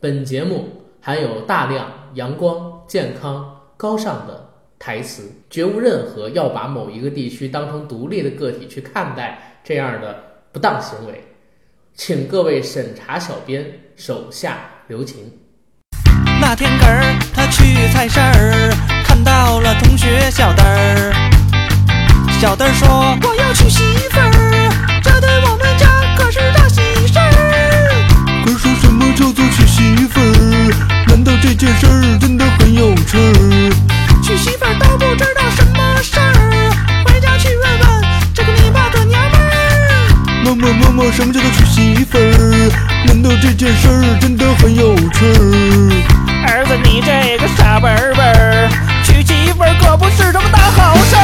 本节目含有大量阳光、健康、高尚的台词，绝无任何要把某一个地区当成独立的个体去看待这样的不当行为，请各位审查小编手下留情。那天根儿他去菜市儿，看到了同学小灯儿。小灯儿说：“我要娶媳妇儿，媳妇儿？难道这件事儿。真的很有趣儿？娶媳妇儿。都不知道什么事儿，回家去问问这个你爸的娘们儿。妈妈妈妈，什么叫做娶媳妇儿？难道这件事儿。真的很有趣儿？儿。子，你这个傻笨笨儿，娶媳妇儿。可不是什么大好事儿。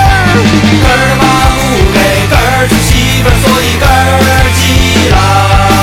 根儿。妈不给根儿。娶媳妇儿，所以根儿。急了。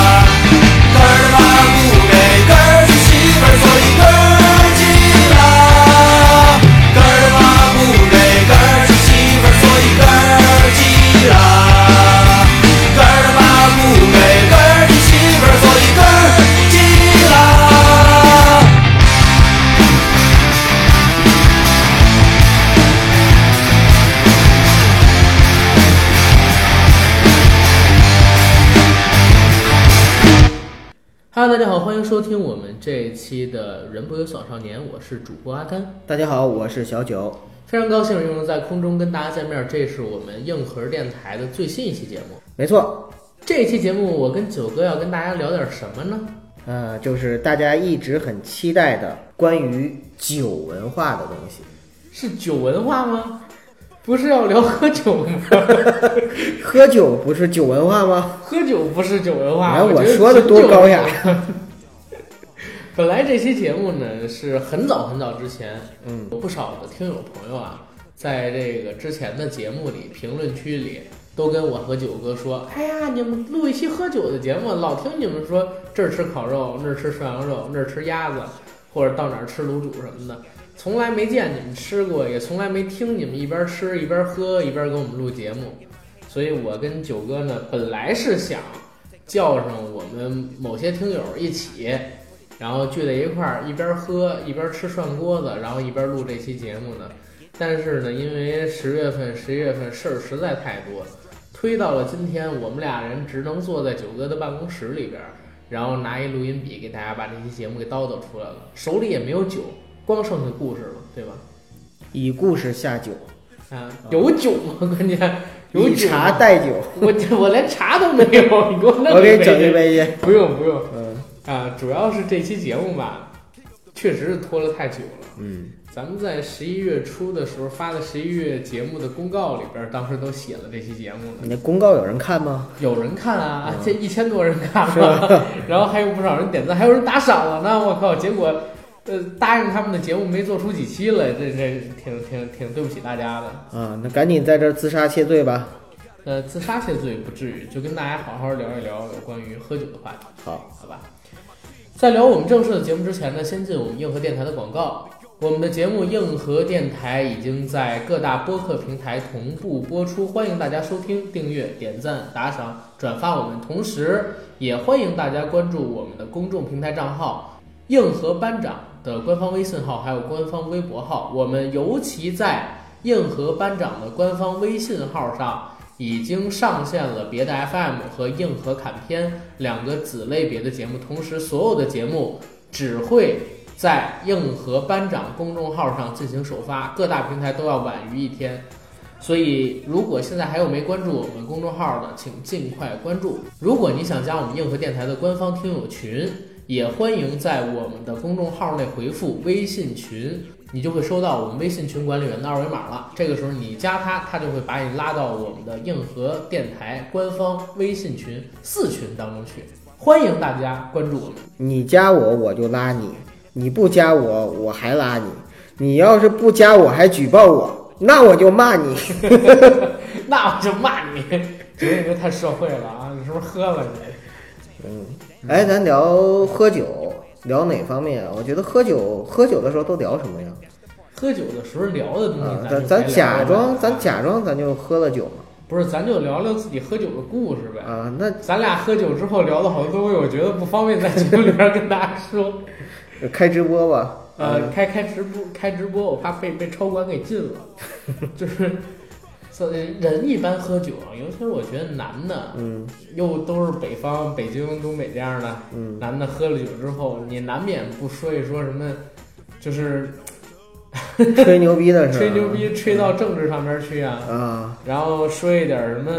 迎收听我们这一期的《人不有小少年》，我是主播阿甘，大家好，我是小九。非常高兴又能在空中跟大家见面，这是我们硬核电台的最新一期节目。没错，这期节目我跟九哥要跟大家聊点什么呢？呃，就是大家一直很期待的关于酒文化的东西。是酒文化吗？不是要聊喝酒吗？喝酒不是酒文化吗？喝酒不是酒文化。哎我说的多高雅酒文化。本来这期节目呢是很早很早之前，嗯，有不少的听友朋友啊，在这个之前的节目里评论区里都跟我和九哥说：“哎呀，你们录一期喝酒的节目，老听你们说这儿吃烤肉，那儿吃涮羊肉，那儿吃鸭子，或者到哪儿吃卤煮什么的，从来没见你们吃过，也从来没听你们一边吃一边喝一边给我们录节目。所以我跟九哥呢，本来是想叫上我们某些听友一起。”然后聚在一块儿，一边喝一边吃涮锅子，然后一边录这期节目呢。但是呢，因为十月份、十一月份事儿实在太多，推到了今天，我们俩人只能坐在九哥的办公室里边儿，然后拿一录音笔给大家把这期节目给叨叨出来了，手里也没有酒，光剩下故事了，对吧？以故事下酒，啊，有酒吗？关键有以茶代酒。我我连茶都没有，你给我弄我给你整一一杯去。不用不用嗯啊，主要是这期节目吧，确实是拖了太久了。嗯，咱们在十一月初的时候发的十一月节目的公告里边，当时都写了这期节目你呢。那公告有人看吗？有人看啊，嗯这一千多人看了，然后还有不少人点赞，还有人打赏了呢。我靠，结果呃答应他们的节目没做出几期来，这这挺挺挺对不起大家的。啊，那赶紧在这儿自杀谢罪吧。呃，自杀谢罪不至于，就跟大家好好聊一聊有关于喝酒的话题。好，好吧。在聊我们正式的节目之前呢，先进我们硬核电台的广告。我们的节目硬核电台已经在各大播客平台同步播出，欢迎大家收听、订阅、点赞、打赏、转发我们。同时，也欢迎大家关注我们的公众平台账号“硬核班长”的官方微信号，还有官方微博号。我们尤其在硬核班长的官方微信号上。已经上线了别的 FM 和硬核砍片两个子类别的节目，同时所有的节目只会在硬核班长公众号上进行首发，各大平台都要晚于一天。所以，如果现在还有没关注我们公众号的，请尽快关注。如果你想加我们硬核电台的官方听友群，也欢迎在我们的公众号内回复微信群，你就会收到我们微信群管理员的二维码了。这个时候你加他，他就会把你拉到我们的硬核电台官方微信群四群当中去。欢迎大家关注我们。你加我我就拉你，你不加我我还拉你。你要是不加我还举报我，那我就骂你。那我就骂你，觉得你这太社会了啊！你是不是喝了你？嗯，哎，咱聊喝酒，聊哪方面啊？我觉得喝酒，喝酒的时候都聊什么呀？喝酒的时候聊的东西啊，咱咱咱假装，咱假装咱就喝了酒嘛。不是，咱就聊聊自己喝酒的故事呗。啊，那咱俩喝酒之后聊的好多东西，我觉得不方便在节目里边跟大家说。开直播吧。呃，开开直播，开直播，我怕被被超管给禁了。就是，所以人一般喝酒啊，尤其是我觉得男的，嗯又都是北方、北京、东北这样的嗯，男的，喝了酒之后，你难免不说一说什么，就是 吹牛逼的吹牛逼吹到政治上面去啊，啊，然后说一点什么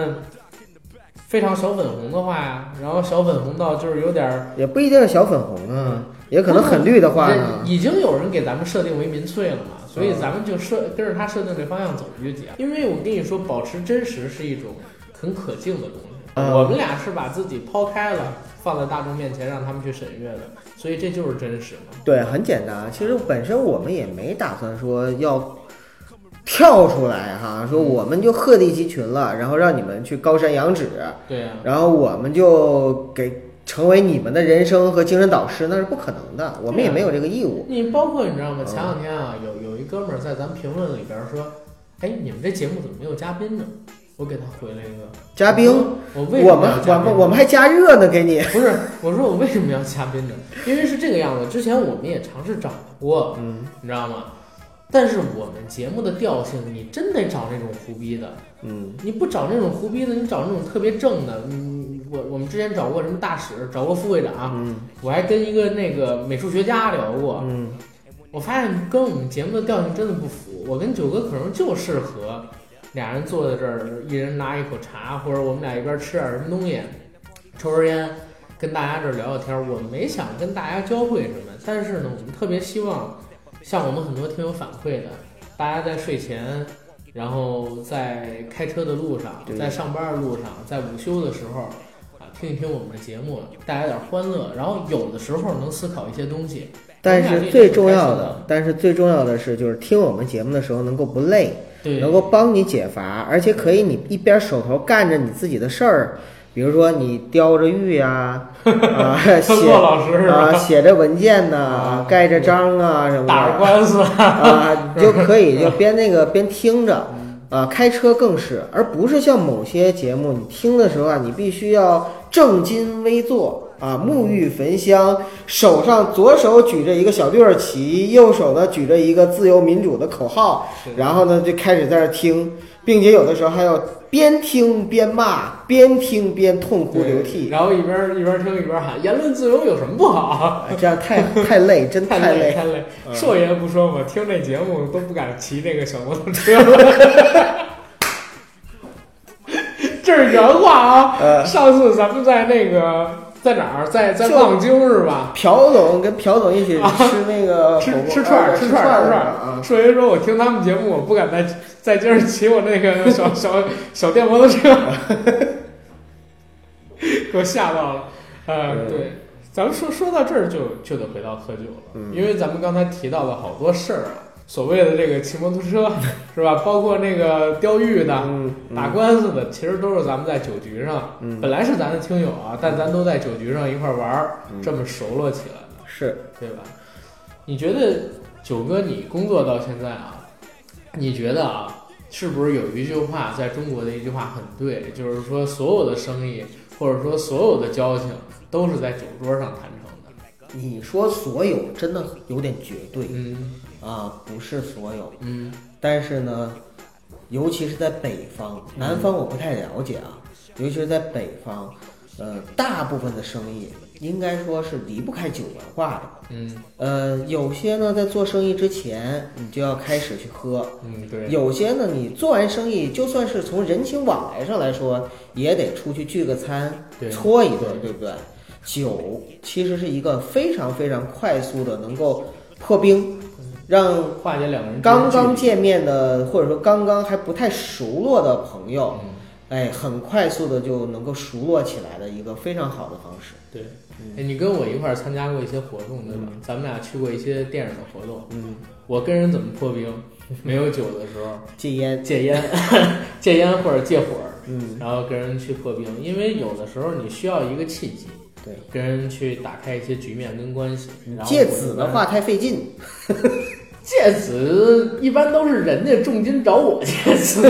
非常小粉红的话呀，然后小粉红到就是有点儿。也不一定是小粉红啊，也可能很绿的话。已经有人给咱们设定为民粹了嘛，所以嗯咱们就设跟着他设定这方向走就行。因为我跟你说，保持真实是一种很可敬的东西。嗯我们俩是把自己抛开了，放在大众面前让他们去审阅的，所以这就是真实嘛。对，很简单。其实本身我们也没打算说要跳出来哈，说我们就鹤立鸡群了，然后让你们去高山仰止，对呀、然后我们就给成为你们的人生和精神导师，那是不可能的。我们也没有这个义务。你包括你知道嗯吗？前两天啊，有有一哥们儿在咱们评论里边说：“哎，你们这节目怎么没有嘉宾呢？”我给他回了一个嘉宾，我为什么我们我们我们还加热呢，给你。不是，我说我为什么要嘉宾呢？因为是这个样子，之前我们也尝试找过，嗯你知道吗？但是我们节目的调性，你真得找那种胡逼的，嗯你不找那种胡逼的，你找那种特别正的。嗯，我我们之前找过什么大使，找过副会长，嗯我还跟一个那个美术学家聊过，嗯我发现跟我们节目的调性真的不符。我跟九哥可能就适合俩人坐在这儿，一人拿一口茶，或者我们俩一边吃点什么东西，抽根烟，跟大家这儿聊聊天儿。我们没想跟大家教会什么，但是呢，我们特别希望像我们很多听友反馈的，大家在睡前。然后在开车的路上，在上班的路上，在午休的时候，啊，听一听我们的节目，带来点欢乐。然后有的时候能思考一些东西，但是最重要的，但是最重要的是，就是听我们节目的时候能够不累，对，能够帮你解乏，而且可以你一边手头干着你自己的事儿，比如说你雕着玉啊、啊，写骆老师？啊写着文件呐、啊盖着章啊什么打官司，啊，你就可以就边那个边听着。啊，开车更是，而不是像某些节目，你听的时候啊，你必须要正襟危坐啊，沐浴焚香，手上左手举着一个小绿儿旗，右手呢举着一个自由民主的口号，然后呢就开始在那儿听，并且有的时候还要边听边骂，边听边痛哭流涕，然后一边一边听一边喊言论自由有什么不好？啊 这样太太累，真太太累。太累。说爷不说，我听这节目都不敢骑这个小摩托车了。这是原话啊！呃上次咱们在那个在哪儿，在在望京是吧？朴总跟朴总一起吃那个吃 火锅吃串儿啊吃串儿吃串吃儿儿啊。硕爷说：“我听他们节目，我不敢再再接着骑我那个小小小电摩托车，给我吓到了。”呃，嗯对，咱们说说到这儿就就得回到喝酒了，嗯。因为咱们刚才提到了好多事儿啊，所谓的这个骑摩托车 是吧？包括那个钓鱼的、嗯，打官司的，其实都是咱们在酒局上，嗯本来是咱的听友啊，但咱都在酒局上一块儿玩这么熟络起来的。是对吧？你觉得九哥，你工作到现在啊，你觉得啊，是不是有一句话在中国的一句话很对，就是说所有的生意或者说所有的交情都是在酒桌上谈成的？你说所有真的有点绝对嗯啊，不是所有，嗯但是呢，尤其是在北方，南方我不太了解啊，尤其是在北方，呃，大部分的生意应该说是离不开酒文化的。嗯呃，有些呢，在做生意之前，你就要开始去喝；嗯，对，有些呢，你做完生意，就算是从人情往来上来说，也得出去聚个餐，搓一顿，对不对？酒其实是一个非常非常快速的能够破冰，让化解两个人刚刚见面的或者说刚刚还不太熟络的朋友，嗯哎，很快速的就能够熟络起来的一个非常好的方式。对，哎，你跟我一块儿参加过一些活动，对吧？嗯咱们俩去过一些电影的活动。嗯，我跟人怎么破冰？没有酒的时候 戒烟，戒烟，戒烟或者戒火，嗯，然后跟人去破冰，因为有的时候你需要一个契机，对，跟人去打开一些局面跟关系。然后戒子的话，太费劲。戒子一般都是人家重金找我借此，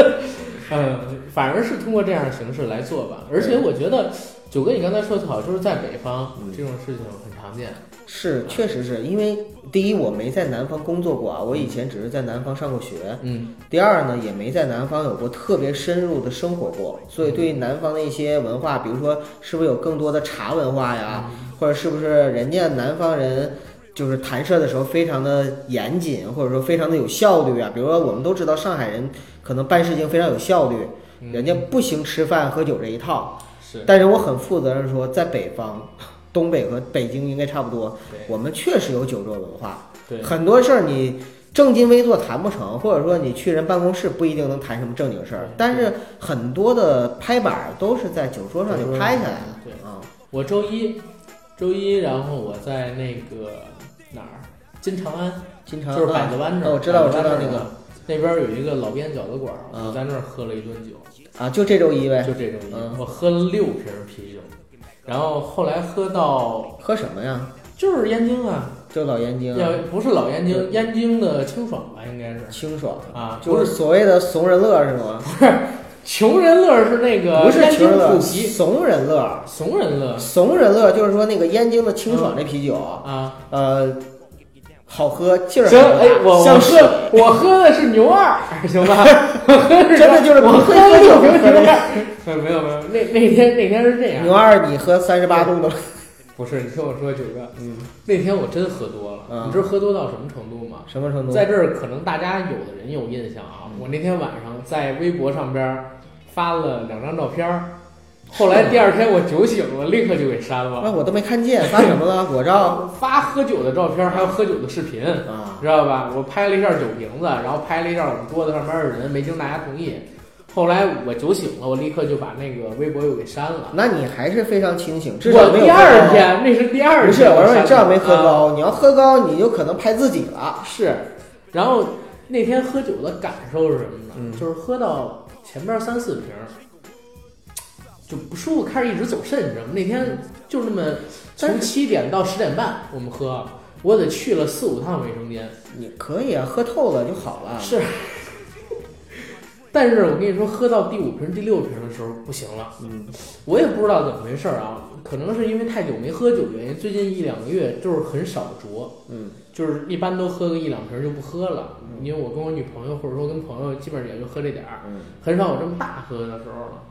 嗯，反而是通过这样的形式来做吧。而且我觉得九哥你刚才说的好，就是在北方嗯这种事情很常见，是，确实是因为第一我没在南方工作过啊，我以前只是在南方上过学。嗯。第二呢，也没在南方有过特别深入的生活过，所以对于南方的一些文化，比如说是不是有更多的茶文化呀，或者是不是人家南方人就是弹射的时候非常的严谨，或者说非常的有效率啊。比如说我们都知道上海人可能办事情非常有效率，嗯人家不行吃饭喝酒这一套。是但是我很负责任说，在北方，东北和北京应该差不多，我们确实有酒桌文化。对很多事儿你正襟危坐谈不成，或者说你去人办公室不一定能谈什么正经事儿。但是很多的拍板儿都是在酒桌上就拍下来了。对啊，我周一周一，然后我在那个金长安，经常就是百子湾这儿，啊我知道我知道那个。那边有一个老边饺子馆我在那儿喝了一顿酒，啊，就这周一呗。就这周一，嗯。我喝了六瓶啤酒，然后后来喝到喝什么呀？就是燕京啊，就老燕京啊，要不是老燕京，燕京的清爽吧，应该是。清爽，啊，就不是所谓的怂人乐是吗？不 是穷人乐是那个不是穷人乐，怂人乐。怂人乐。怂人乐就是说那个燕京的清爽这啤酒，啊。呃，好喝，劲儿行，哎，我我喝我喝的是牛二，行吧？我喝的是真的就是我喝的酒是牛二。没有没有，那那天那天是这样，牛二，你喝三十八度的，不是你听我说，九哥，嗯，那天我真喝多了，嗯你知道喝多到什么程度吗？什么程度？在这儿可能大家有的人有印象啊，我那天晚上在微博上边发了两张照片儿，后来第二天我酒醒了，立刻就给删了。那。我都没看见，发什么了？我照 发喝酒的照片，还有喝酒的视频，啊，知道吧？我拍了一下酒瓶子，然后拍了一下我们桌子上面的人，没经大家同意。后来我酒醒了，我立刻就把那个微博又给删了。那你还是非常清醒，至少没有我第。二天，那是第二天。不是，我说你这样没喝啊高，你要喝高，你就可能拍自己了。是，然后那天喝酒的感受是什么呢？嗯就是喝到前边三四瓶儿就不舒服，开始一直走肾，你知道吗？那天就那么从七点到十点半我们喝，我得去了四五趟卫生间。你可以啊，喝透了就好了。是，但是我跟你说，喝到第五瓶、第六瓶的时候不行了。嗯，我也不知道怎么回事啊，可能是因为太久没喝酒的原因，最近一两个月就是很少酌，嗯，就是一般都喝个一两瓶就不喝了。因为我跟我女朋友或者说跟朋友，基本上也就喝这点儿，嗯很少有这么大喝的时候了。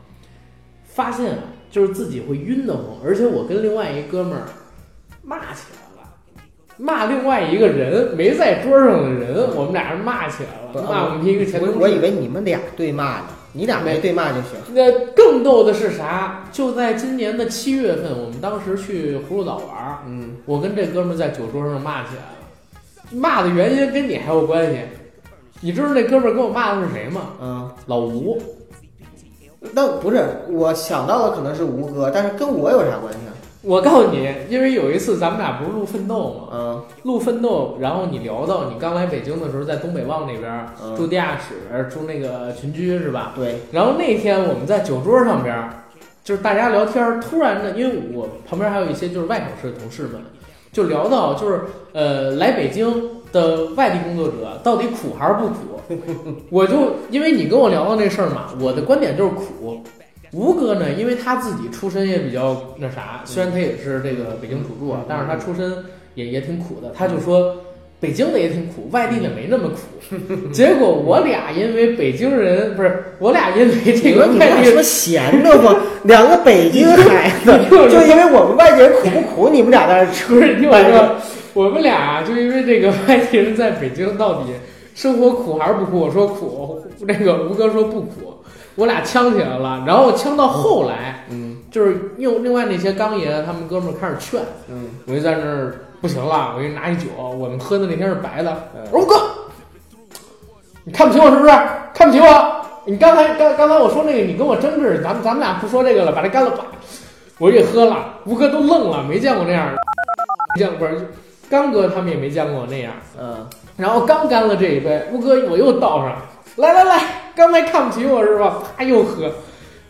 发现啊，就是自己会晕得慌，而且我跟另外一哥们儿骂起来了，骂另外一个人没在桌上的人，我们俩人骂起来了，骂我们一个前同事。我我以为你们俩对骂呢，你俩没对骂就行。那更逗的是啥？就在今年的七月份，我们当时去葫芦岛玩儿，嗯，我跟这哥们儿在酒桌上骂起来了。骂的原因跟你还有关系。你知道那哥们儿跟我骂的是谁吗？嗯，老吴。那不是我想到的可能是吴哥，但是跟我有啥关系啊？我告诉你，因为有一次咱们俩不是录《奋斗》吗？嗯录《奋斗》，然后你聊到你刚来北京的时候，在东北旺那边住地下室，住那个群居是吧？对，然后那天我们在酒桌上边儿，就是大家聊天儿，突然的，因为我旁边还有一些就是外省市的同事们，就聊到就是呃来北京的外地工作者到底苦还是不苦？我就因为你跟我聊到这事儿嘛，我的观点就是苦。吴哥呢，因为他自己出身也比较那啥，虽然他也是这个北京土著啊，但是他出身也也挺苦的。他就说北京的也挺苦，外地的没那么苦。结果我俩因为北京人不是我俩因为这你个外地说闲的慌，两个北京孩子，就因为我们外地人苦不苦，你们俩在那吃。不是，你听我说，我们俩啊就因为这个外地人在北京到底生活苦还是不苦？我说苦，那个吴哥说不苦，我俩呛起来了。然后呛到后来，嗯就是用另外那些刚爷他们哥们儿开始劝，嗯，我就在那儿不行了，我给你拿一酒，我们喝的那天是白的。嗯我说吴哥，你看不起我是不是？看不起我？你刚才刚刚才我说那个，你跟我争执，咱们咱们俩不说这个了，把这干了吧。我也喝了，吴哥都愣了，没见过那样的，没见过不是，刚哥他们也没见过我那样。嗯，然后刚干了这一杯，吴哥我又倒上，来来来，刚才看不起我是吧？啪又喝。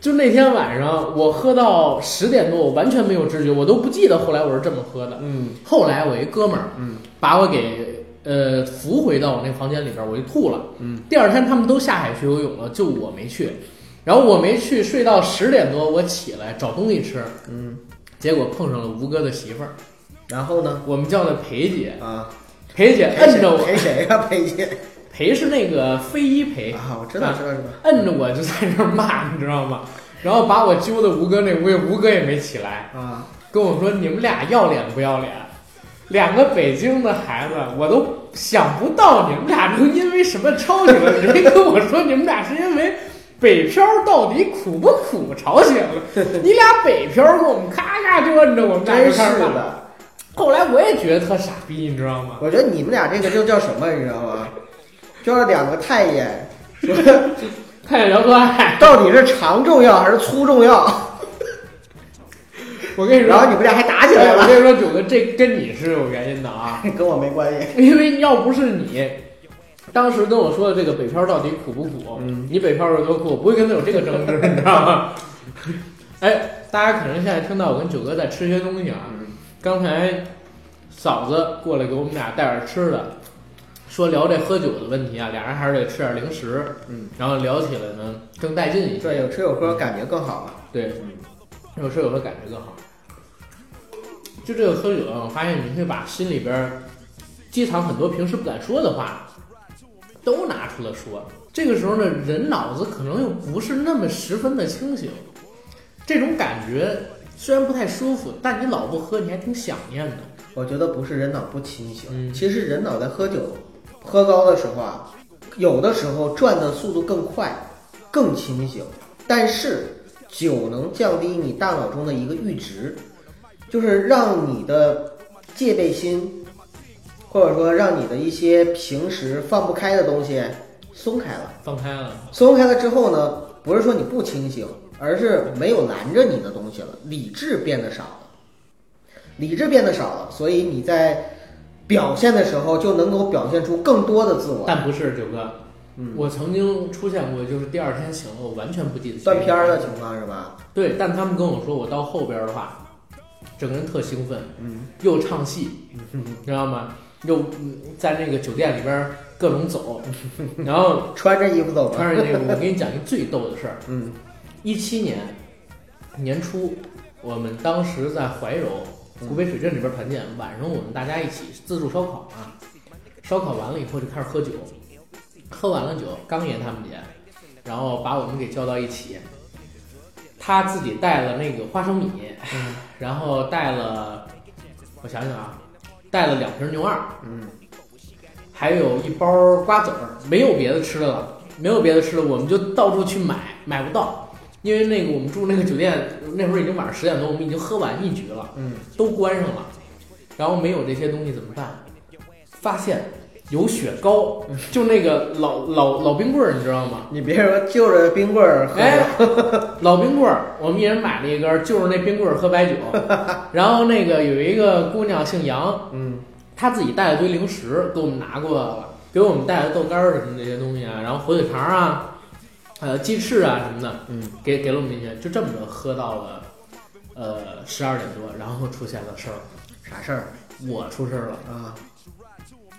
就那天晚上，我喝到十点多，我完全没有知觉，我都不记得后来我是这么喝的。嗯后来我一哥们儿，嗯，把我给呃扶回到我那房间里边儿，我就吐了。嗯，第二天他们都下海去游泳了，就我没去。然后我没去，睡到十点多，我起来找东西吃，嗯，结果碰上了吴哥的媳妇儿。然后呢？我们叫她裴姐，啊，裴姐摁着我，陪谁呀？裴姐裴是那个非一裴，啊，我知道，知道，知道。摁着我就在那儿骂，你知道吗？然后把我揪到吴哥那屋，吴哥也没起来，啊，跟我说：“你们俩要脸不要脸？两个北京的孩子，我都想不到你们俩能因为什么吵起来。人家跟我说你们俩是因为北漂到底苦不苦吵起来了。你俩北漂跟我们咔咔就摁着我们俩真就开始骂。的。后来我也觉得特傻逼，你知道吗？我觉得你们俩这个就叫什么，你知道吗？叫两个太监，说太聊个爱，到底是长重要还是粗重要？我跟你说，然后你们俩还打起来了，哎我跟你说，九哥，这跟你是有原因的啊。跟我没关系。因为要不是你当时跟我说的这个北漂到底苦不苦，嗯你北漂有多苦，我不会跟他有这个争执，你知道吗？哎，大家可能现在听到我跟九哥在吃些东西啊，刚才嫂子过来给我们俩带点吃的，说聊这喝酒的问题啊，俩人还是得吃点零食，嗯，然后聊起来呢更带劲一些，对，有吃有喝，感觉更好了。对，有时候有时候感觉更好。就这个喝酒啊，我发现你会把心里边儿积藏很多平时不敢说的话，都拿出来说。这个时候呢，人脑子可能又不是那么十分的清醒，这种感觉虽然不太舒服，但你老不喝，你还挺想念的。我觉得不是人脑不清醒，嗯其实人脑在喝酒、喝高的时候啊，有的时候转的速度更快，更清醒。但是酒能降低你大脑中的一个阈值，就是让你的戒备心，或者说让你的一些平时放不开的东西松开了。放开了，松开了之后呢，不是说你不清醒，而是没有拦着你的东西了，理智变得少了，理智变得少了，所以你在表现的时候就能够表现出更多的自我。但不是九哥，嗯，我曾经出现过，就是第二天醒了，我完全不记得断片儿的情况是吧？对，但他们跟我说，我到后边儿的话，整个人特兴奋，嗯，又唱戏，你知道吗？又嗯在那个酒店里边儿各种走，然后穿着衣服走吧。穿着那个，我给你讲一个最逗的事儿。嗯一七年年初，我们当时在怀柔湖北水镇这边团建，晚上我们大家一起自助烧烤啊，烧烤完了以后就开始喝酒，喝完了酒，刚爷他们姐，然后把我们给叫到一起，他自己带了那个花生米，然后带了，我想想啊，带了两瓶牛二，嗯，还有一包瓜子儿，没有别的吃的了，没有别的吃的，我们就到处去买，买不到，因为那个我们住那个酒店，那会儿已经晚上十点多，我们已经喝完一局了，嗯，都关上了，然后没有这些东西怎么办？发现有雪糕，就那个老老老冰棍儿，你知道吗？你别说就着冰棍儿喝，哎，老冰棍儿，我们一人买了一根儿，就是那冰棍儿喝白酒，然后那个有一个姑娘姓杨，嗯，她自己带了堆零食给我们拿过来了，给我们带了豆干儿什么这些东西啊，然后火腿肠啊，呃鸡翅啊什么的，嗯，给给了我们一些，就这么着喝到了，呃十二点多，然后出现了事儿，啥事儿我出事儿了，啊？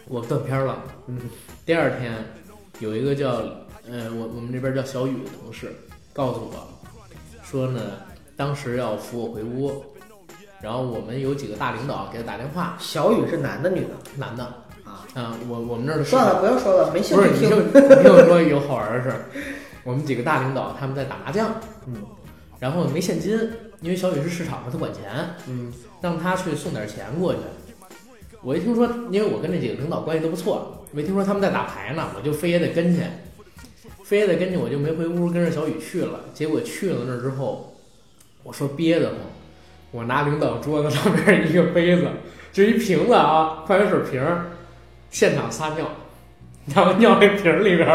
我断片儿了。嗯，第二天有一个叫呃我我们这边叫小雨的同事告诉我，说呢当时要扶我回屋，然后我们有几个大领导给他打电话，小雨是男的女的？男的啊，嗯，我我们那儿的市算了，不要说了，没兴不是你趣听。听你听我说一个好玩的事儿，我们几个大领导他们在打麻将，嗯然后没现金，因为小雨是市场嘛，他管钱，嗯让他去送点钱过去。我一听说，因为我跟这几个领导关系都不错，我一听说他们在打牌呢，我就非也得跟去，非也得跟去，我就没回屋，跟着小雨去了。结果去了那儿之后，我说憋得慌，我拿领导桌子上面一个杯子，就一瓶子啊，矿泉水瓶儿，现场撒尿，然后尿那瓶儿里边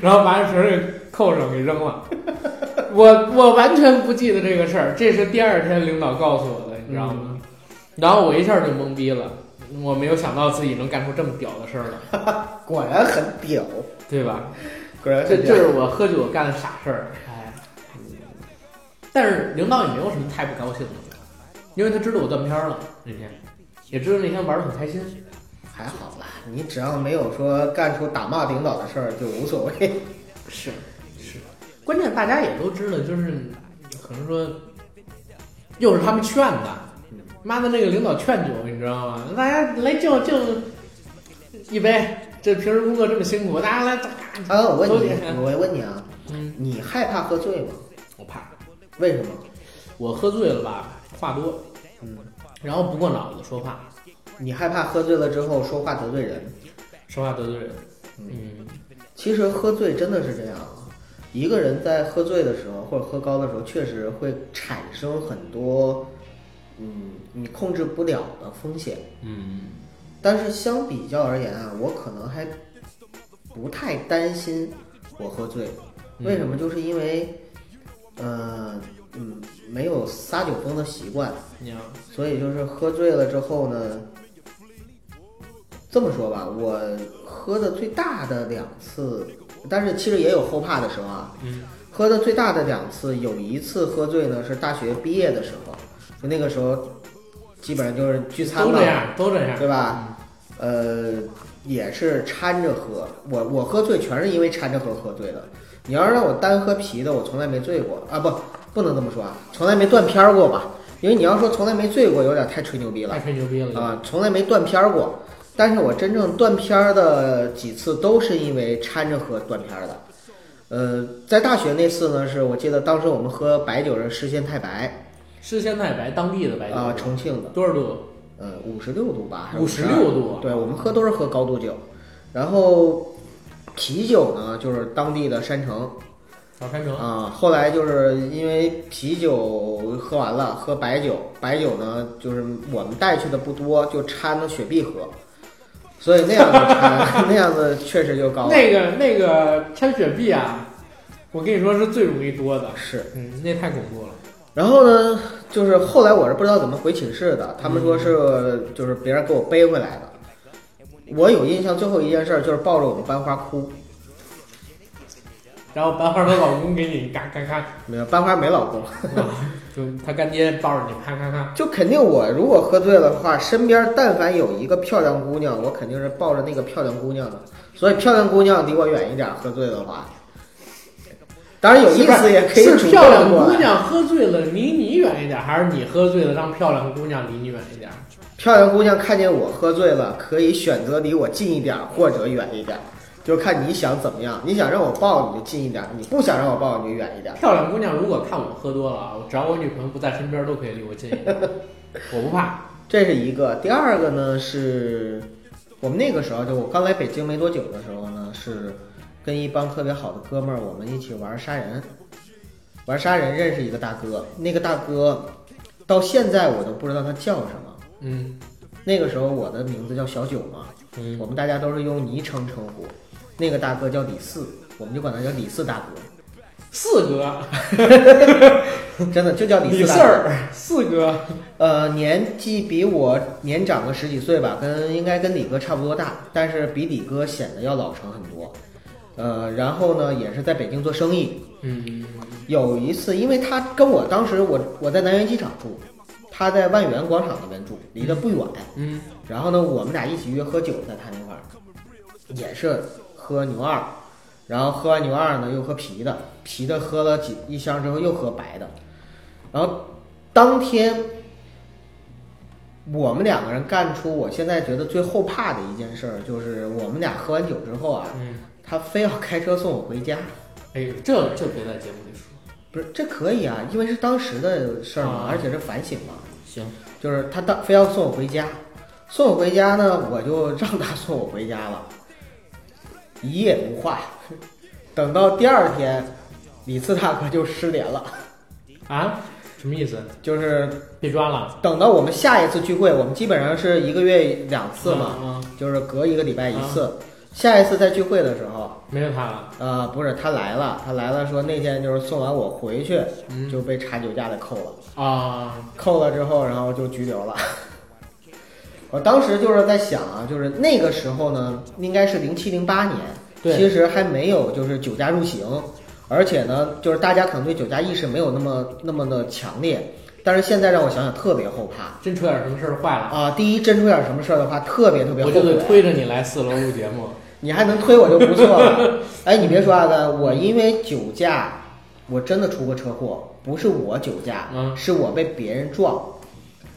然后把这瓶儿给扣上给扔了。我我完全不记得这个事儿，这是第二天领导告诉我的，你知道吗？然后我一下就懵逼了，我没有想到自己能干出这么屌的事儿来，果然很屌，对吧？果然。这这是我喝酒干的傻事儿，哎。但是领导也没有什么太不高兴的，因为他知道我断片儿了那天，也知道那天玩的很开心。还好啦，你只要没有说干出打骂领导的事儿，就无所谓。是是，关键大家也都知道，就是可能说，又是他们劝的，妈的那个领导劝酒，你知道吗？大家来敬敬一杯，这平时工作这么辛苦，大家来。啊，我问你，我问你啊，嗯，你害怕喝醉吗？我怕为什么？我喝醉了吧，话多，嗯，然后不过脑子说话，你害怕喝醉了之后说话得罪人。说话得罪人。嗯，其实喝醉真的是这样啊，一个人在喝醉的时候或者喝高的时候，确实会产生很多，嗯，你控制不了的风险。嗯，但是相比较而言啊，我可能还不太担心我喝醉，嗯为什么？就是因为，呃，嗯，没有撒酒疯的习惯，所以就是喝醉了之后呢，这么说吧，我喝的最大的两次，但是其实也有后怕的时候啊。嗯，喝的最大的两次，有一次喝醉呢是大学毕业的时候，就那个时候基本上就是聚餐嘛都这，样，都这样，对吧？呃，也是掺着喝。我我喝醉全是因为掺着喝喝醉的。你要是让我单喝啤的，我从来没醉过啊！不，不能这么说啊，从来没断片儿过吧？因为你要说从来没醉过，有点太吹牛逼了太吹牛逼了啊！从来没断片儿过。但是我真正断片儿的几次都是因为掺着喝断片儿的。呃，在大学那次呢，是我记得当时我们喝白酒是诗仙太白诗仙太白，当地的白酒啊，重庆的，多少度？呃，五十六度吧，五十六度。对，我们喝都是喝高度酒，然后啤酒呢就是当地的山城老山城。啊。后来就是因为啤酒喝完了，喝白酒，白酒呢就是我们带去的不多，就掺了雪碧喝，所以那样子掺 那样子确实就高了。那个那个掺雪碧啊，我跟你说是最容易多的。是，嗯，那太恐怖了。然后呢，就是后来我是不知道怎么回寝室的，他们说是就是别人给我背回来的。我有印象，最后一件事儿就是抱着我们班花哭。然后班花她老公给你嘎嘎嘎，没有，班花没老公，就她干爹抱着你咔咔咔。就肯定我如果喝醉了的话，身边但凡有一个漂亮姑娘，我肯定是抱着那个漂亮姑娘的。所以漂亮姑娘离我远一点，喝醉的话。当然有意思也可以漂亮。姑娘喝醉了离你远一点，还是你喝醉了让漂亮姑娘离你远一点？漂亮姑娘看见我喝醉了，可以选择离我近一点或者远一点，就看你想怎么样。你想让我抱你就近一点，你不想让我抱你就远一点。漂亮姑娘如果看我喝多了啊，只要我女朋友不在身边，都可以离我近一点，我不怕。这是一个。第二个呢是，我们那个时候就我刚来北京没多久的时候呢，是跟一帮特别好的哥们儿，我们一起玩杀人。玩杀人认识一个大哥，那个大哥到现在我都不知道他叫什么。嗯那个时候我的名字叫小九嘛，嗯我们大家都是用昵称称呼。那个大哥叫李四，我们就管他叫李四大哥，四哥，真的就叫李李四大哥。四儿，四哥，呃，年纪比我年长个十几岁吧，跟应该跟李哥差不多大，但是比李哥显得要老成很多。呃，然后呢，也是在北京做生意。嗯有一次，因为他跟我当时我我在南苑机场住，他在万源广场那边住，离得不远。嗯然后呢，我们俩一起约喝酒，在他那块儿，也是喝牛二，然后喝完牛二呢，又喝啤的，啤的喝了几一箱之后又喝白的，然后当天我们两个人干出我现在觉得最后怕的一件事儿，就是我们俩喝完酒之后啊，嗯，他非要开车送我回家。哎呦，这这别在节目里说。不是，这可以啊，因为是当时的事儿嘛，啊而且是反省嘛。行，就是他当非要送我回家，送我回家呢，我就让他送我回家了，一夜无话。等到第二天，李四大哥就失联了，啊，什么意思？就是被抓了？等到我们下一次聚会，我们基本上是一个月两次嘛，嗯，就是隔一个礼拜一次。下一次再聚会的时候，没有他了。呃，不是他来了，他来了说那天就是送完我回去嗯就被查酒驾的扣了。啊，扣了之后，然后就拘留了。我当时就是在想啊，就是那个时候呢，应该是零七零八年，对其实还没有就是酒驾入刑，而且呢，就是大家可能对酒驾意识没有那么那么的强烈。但是现在让我想想，特别后怕真出点什么事儿坏了，啊！第一，真出点什么事儿的话，特别特别后我就得悔。推着你来四楼录节目。你还能推我就不错了。哎，你别说阿甘，我因为酒驾，我真的出过车祸，不是我酒驾，嗯是我被别人撞。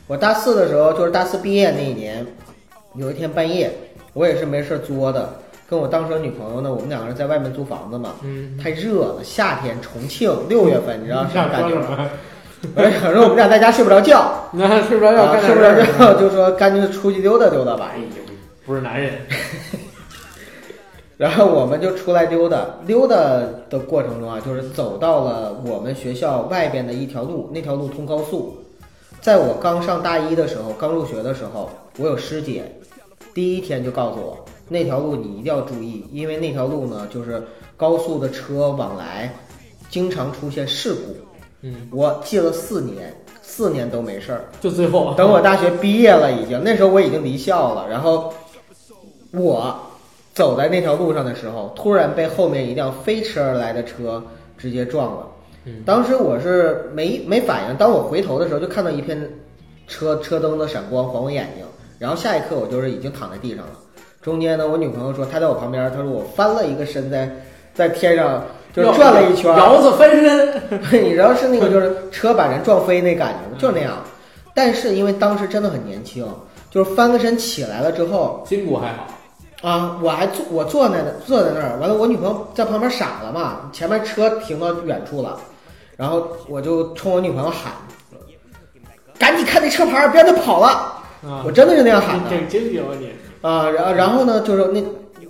我大四的时候，就是大四毕业那一年，有一天半夜，我也是没事儿作的，跟我当时的女朋友呢，我们两个人在外面租房子嘛，嗯，太热了，夏天重庆六月份，你知道什么感觉吗？说什么？我想说我们俩在家睡不着觉，那睡不着觉睡不着觉，就说干脆出去溜达溜达吧哎。呦，不是男人，然后我们就出来溜达，溜达的过程中啊，就是走到了我们学校外边的一条路，那条路通高速。在我刚上大一的时候，刚入学的时候，我有师姐，第一天就告诉我，那条路你一定要注意，因为那条路呢，就是高速的车往来，经常出现事故。嗯，我记了四年，四年都没事儿。就最后等我大学毕业了，已经那时候我已经离校了，然后我走在那条路上的时候，突然被后面一辆飞驰而来的车直接撞了。嗯当时我是没没反应，当我回头的时候，就看到一片车车灯的闪光晃我眼睛，然后下一刻我就是已经躺在地上了。中间呢，我女朋友说她在我旁边，她说我翻了一个身在在天上，就转了一圈儿，摇子翻身，你知道是那个就是车把人撞飞那感觉吗？就是那样。但是因为当时真的很年轻，就是翻个身起来了之后筋骨还好，啊，我还坐我坐在那坐在那儿，完了我女朋友在旁边傻了嘛，前面车停到远处了，然后我就冲我女朋友喊，赶紧看那车牌儿，别让他跑了。啊我真的是那样喊的。啊你，啊，然后然后呢，就是那，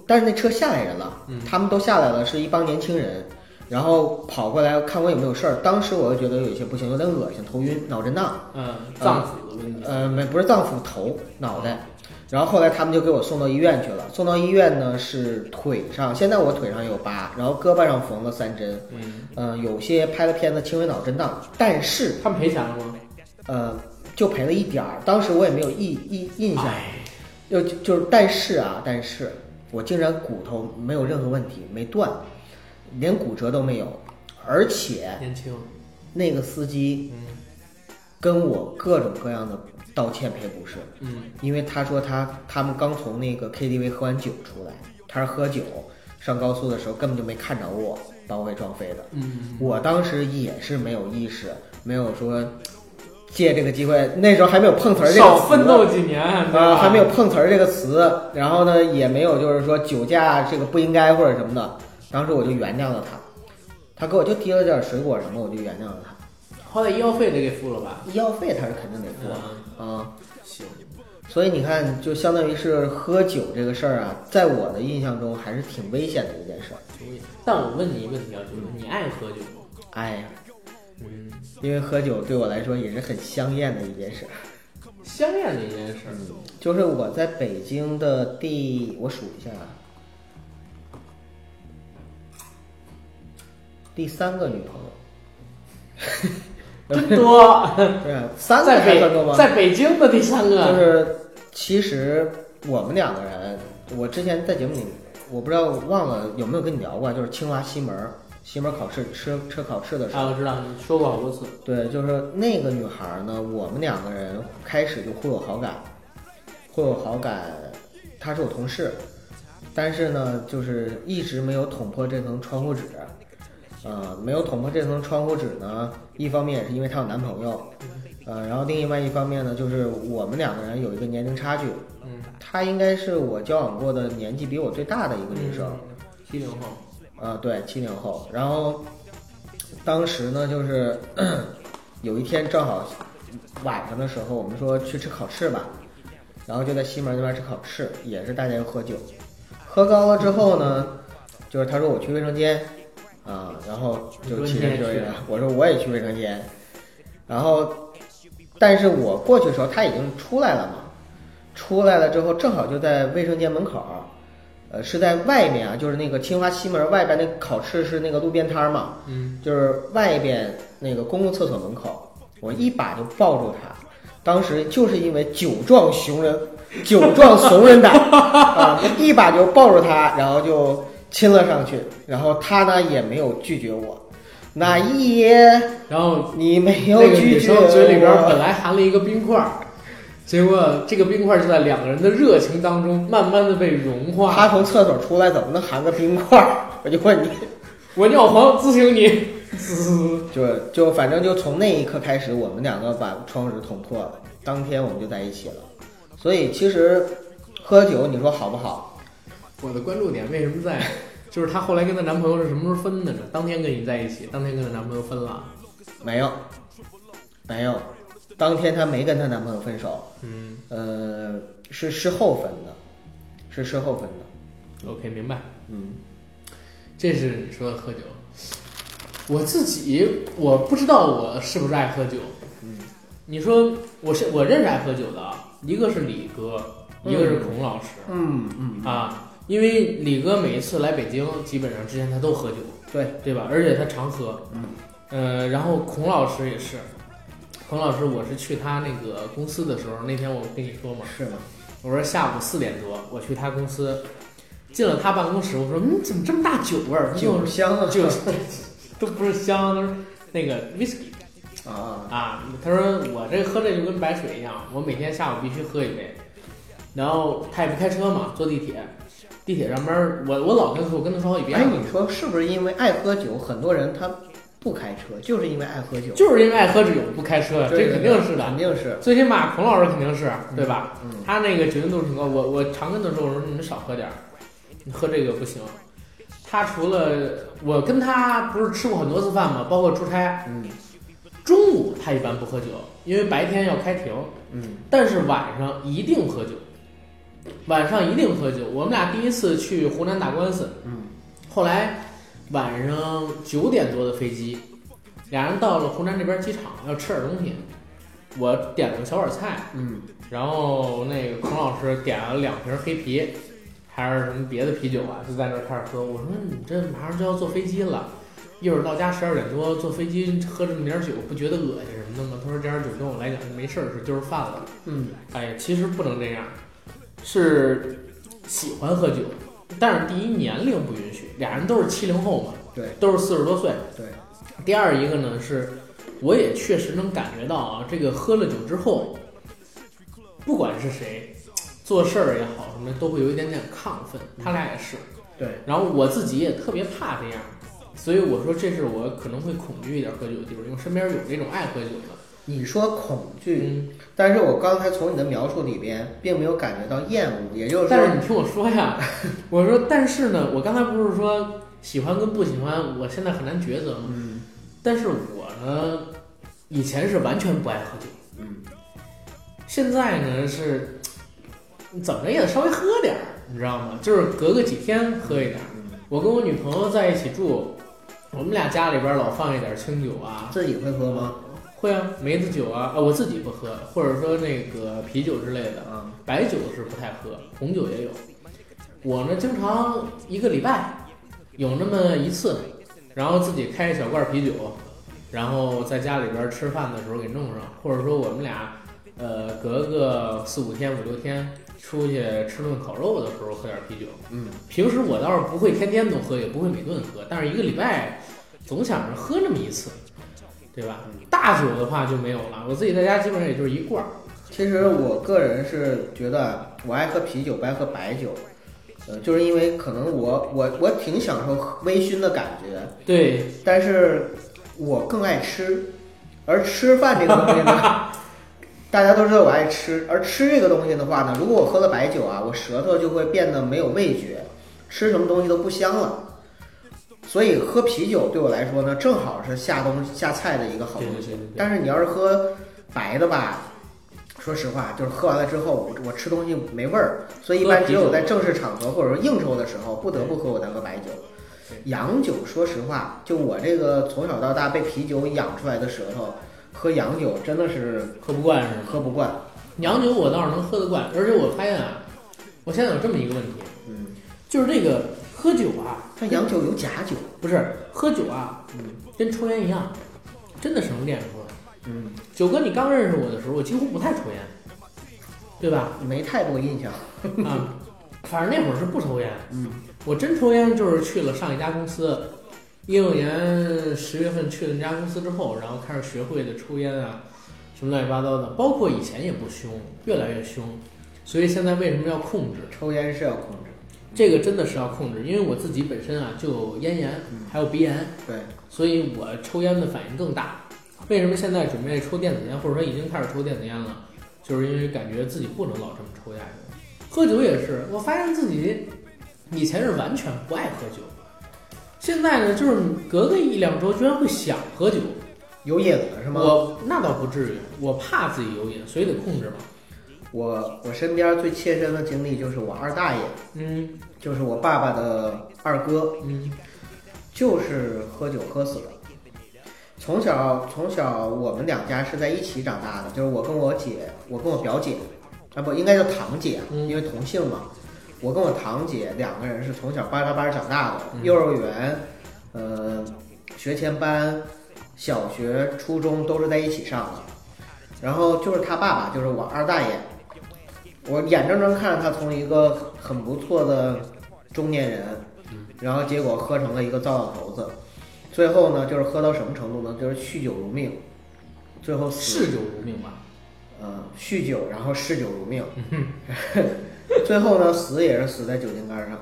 但是那车下来人了，嗯他们都下来了，是一帮年轻人，然后跑过来看我有没有事儿。当时我就觉得有一些不行，有点恶心，头晕，脑震荡，嗯，脏腑的问题，呃，没不是脏腑，头脑袋。然后后来他们就给我送到医院去了，送到医院呢是腿上，现在我腿上有疤，然后胳膊上缝了三针，嗯，嗯、有些拍了片子轻微脑震荡，但是他们赔钱了吗？呃就赔了一点儿，当时我也没有印印印象。哎，就就是，但是啊，但是我竟然骨头没有任何问题，没断，连骨折都没有，而且年轻，那个司机嗯。跟我各种各样的道歉赔不是，嗯，因为他说他他们刚从那个 KTV 喝完酒出来，他是喝酒上高速的时候根本就没看着我，把我给撞飞的。嗯，我当时也是没有意识，没有说借这个机会，那时候还没有碰瓷儿这个词少奋斗几年，对吧啊，还没有碰瓷儿这个词，然后呢，也没有就是说酒驾这个不应该或者什么的，当时我就原谅了他，他给我就提了点水果什么，我就原谅了他。好歹医药费得给付了吧？医药费他是肯定得付嗯，啊，行，所以你看，就相当于是喝酒这个事儿啊，在我的印象中还是挺危险的一件事儿。但我问你一个问题啊，就是你爱喝酒吗？哎呀，嗯，因为喝酒对我来说也是很香艳的一件事儿。香艳的一件事儿，就是我在北京的第，我数一下啊，第三个女朋友。真多，对啊，三个在还算多吗？在北京的第三个，就是其实我们两个人，我之前在节目里，我不知道忘了有没有跟你聊过，就是清华西门儿西门儿考试车车考试的时候啊，候，我知道你说过好多次，对，就是那个女孩儿呢，我们两个人开始就互有好感，互有好感，她是我同事，但是呢，就是一直没有捅破这层窗户纸。呃，没有捅破这层窗户纸呢，一方面也是因为她有男朋友，呃，然后另外一方面呢，就是我们两个人有一个年龄差距，嗯，她应该是我交往过的年纪比我最大的一个女生，七零后，啊，对，七零后。然后当时呢，就是 有一天正好晚上的时候，我们说去吃烤翅吧，然后就在西门那边吃烤翅，也是大家又喝酒，喝高了之后呢，就是他说我去卫生间，啊，然后就起身就你说你也去我说我也去卫生间，然后但是我过去的时候他已经出来了嘛，出来了之后正好就在卫生间门口。呃，是在外面啊，就是那个清华西门外边那烤翅是那个路边摊嘛，嗯，就是外边那个公共厕所门口，我一把就抱住他，当时就是因为酒壮熊人，酒壮怂人胆 啊，我一把就抱住他，然后就亲了上去，然后他呢也没有拒绝我，那一夜然后你没那有个女拒绝生嘴里边本，来含了一个冰块儿，结果这个冰块儿就在两个人的热情当中慢慢的被融化。他从厕所出来怎么能含个冰块儿？我就问你。我尿黄咨询你，滋，就就反正就从那一刻开始，我们两个把窗户纸捅破了。当天我们就在一起了。所以其实喝酒，你说好不好？我的关注点为什么在，就是她后来跟她男朋友是什么时候分的呢？当天跟你在一起，当天跟她男朋友分了。没有，没有，当天她没跟她男朋友分手，嗯呃，是事后分的，是事后分的。，OK，明白。嗯，这是你说的喝酒。我自己我不知道我是不是爱喝酒。嗯，你说我是我认识爱喝酒的啊，一个是李哥，一个是孔老师、嗯嗯，啊。因为李哥每一次来北京，基本上之前他都喝酒，对，对吧？而且他常喝。嗯，呃，然后孔老师也是，孔老师我是去他那个公司的时候，那天我跟你说嘛，是吗？我说下午四点多我去他公司，进了他办公室，我说嗯，怎么这么大酒味儿？酒香啊，就 都不是香，都是那个 whisky 啊，啊。他说我这喝这就跟白水一样，我每天下午必须喝一杯。然后他也不开车嘛，坐地铁，地铁上班我我老跟他我跟他说好几遍哎，了，你说是不是因为爱喝酒，很多人他不开车，就是因为爱喝酒？就是因为爱喝酒不开车，这肯定是的肯。定是，最起码孔老师肯定是对吧？嗯他那个酒精度数挺高，我我常跟他说，我说你们少喝点儿，你喝这个不行。他除了我跟他不是吃过很多次饭吗？包括出差，嗯中午他一般不喝酒，因为白天要开庭，嗯但是晚上一定喝酒，晚上一定喝酒。我们俩第一次去湖南打官司，嗯后来晚上九点多的飞机，俩人到了湖南这边机场要吃点东西，我点了个小碗菜，嗯然后那个孔老师点了两瓶黑啤，还是什么别的啤酒啊，就在那儿开始喝。我说你这马上就要坐飞机了，一会儿到家十二点多坐飞机喝这么点儿酒，不觉得恶心什么的吗？他说这点儿酒对我来讲就没事儿，是就是饭了。嗯，哎呀，其实不能这样，是喜欢喝酒，但是第一年龄不允许，俩人都是七零后嘛，对都是四十多岁。对，第二一个呢是，我也确实能感觉到啊，这个喝了酒之后，不管是谁，做事儿也好什么的，都会有一点点亢奋。他俩也是，对，然后我自己也特别怕这样，所以我说这是我可能会恐惧一点喝酒的地方，因为身边有这种爱喝酒的。你说恐惧，嗯，但是我刚才从你的描述里边，并没有感觉到厌恶，也就是说，但是你听我说呀，我说但是呢，我刚才不是说喜欢跟不喜欢，我现在很难抉择吗？嗯但是我呢，以前是完全不爱喝酒，嗯现在呢是怎么着也得稍微喝点儿，你知道吗？就是隔个几天喝一点儿。嗯，我跟我女朋友在一起住，我们俩家里边老放一点清酒啊，自己会喝吗？会啊，梅子酒啊，啊我自己不喝，或者说那个啤酒之类的，啊，白酒是不太喝，红酒也有。我呢，经常一个礼拜有那么一次，然后自己开一小罐啤酒，然后在家里边吃饭的时候给弄上，或者说我们俩呃隔个四五天、五六天出去吃顿烤肉的时候喝点啤酒。嗯，平时我倒是不会天天都喝，也不会每顿喝，但是一个礼拜总想着喝那么一次，对吧？大酒的话就没有了，我自己在家基本上也就是一罐儿。其实我个人是觉得我爱喝啤酒，不爱喝白酒，呃，就是因为可能我我我挺享受微醺的感觉，对，但是我更爱吃，而吃饭这个东西呢，大家都知道我爱吃，而吃这个东西的话呢，如果我喝了白酒啊，我舌头就会变得没有味觉，吃什么东西都不香了。所以喝啤酒对我来说呢，正好是下东下菜的一个好东西。但是你要是喝白的吧，说实话，就是喝完了之后，我我吃东西没味儿，所以一般只有在正式场合或者说应酬的时候，不得不喝我才喝白酒。洋酒，说实话，就我这个从小到大被啤酒养出来的舌头，喝洋酒真的是喝不惯是吗？喝不惯。洋酒我倒是能喝得惯，而且我发现啊，我现在有这么一个问题，嗯，就是这个喝酒啊，但洋酒有假酒。不是喝酒啊，嗯跟抽烟一样，真的是能练出来。嗯，九哥，你刚认识我的时候，我几乎不太抽烟，对吧？没太多印象。啊，反正那会儿是不抽烟。嗯，我真抽烟就是去了上一家公司，一六年十月份去了那家公司之后，然后开始学会的抽烟啊，什么乱七八糟的，包括以前也不凶，越来越凶。所以现在为什么要控制？抽烟是要控制。这个真的是要控制，因为我自己本身啊就有咽炎，还有鼻炎，对，所以我抽烟的反应更大。为什么现在准备抽电子烟，或者说已经开始抽电子烟了？就是因为感觉自己不能老这么抽下去。喝酒也是，我发现自己以前是完全不爱喝酒，现在呢，就是隔个一两周居然会想喝酒。有瘾了是吗？我那倒不至于，我怕自己有瘾，所以得控制嘛。我我身边最切身的经历就是我二大爷，嗯就是我爸爸的二哥，嗯就是喝酒喝死了。从小从小我们两家是在一起长大的，就是我跟我姐，我跟我表姐，啊不应该叫堂姐，嗯因为同姓嘛。我跟我堂姐两个人是从小巴拉巴拉长大的，嗯幼儿园，呃，学前班，小学、初中都是在一起上的。然后就是他爸爸，就是我二大爷，我眼睁睁看着他从一个很不错的中年人，然后结果喝成了一个糟老头子。最后呢，就是喝到什么程度呢？就是酗酒如命，最后死嗜酒如命吧。呃，酗酒，然后嗜酒如命，最后呢，死也是死在酒精肝上。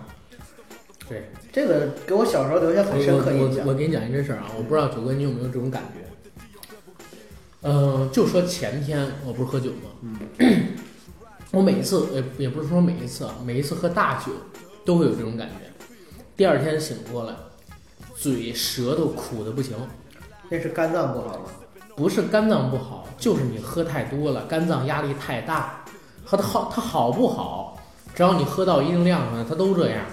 对，这个给我小时候留下很深刻印象。我我我给你讲一真事儿啊，我不知道九哥你有没有这种感觉。嗯、就说前天我不是喝酒吗？嗯，我每一次也也不是说每一次啊，每一次喝大酒都会有这种感觉。第二天醒过来，嘴舌头苦的不行，那是肝脏不好吗？不是肝脏不好，就是你喝太多了，肝脏压力太大。和它好，它好不好，只要你喝到一定量上，它都这样，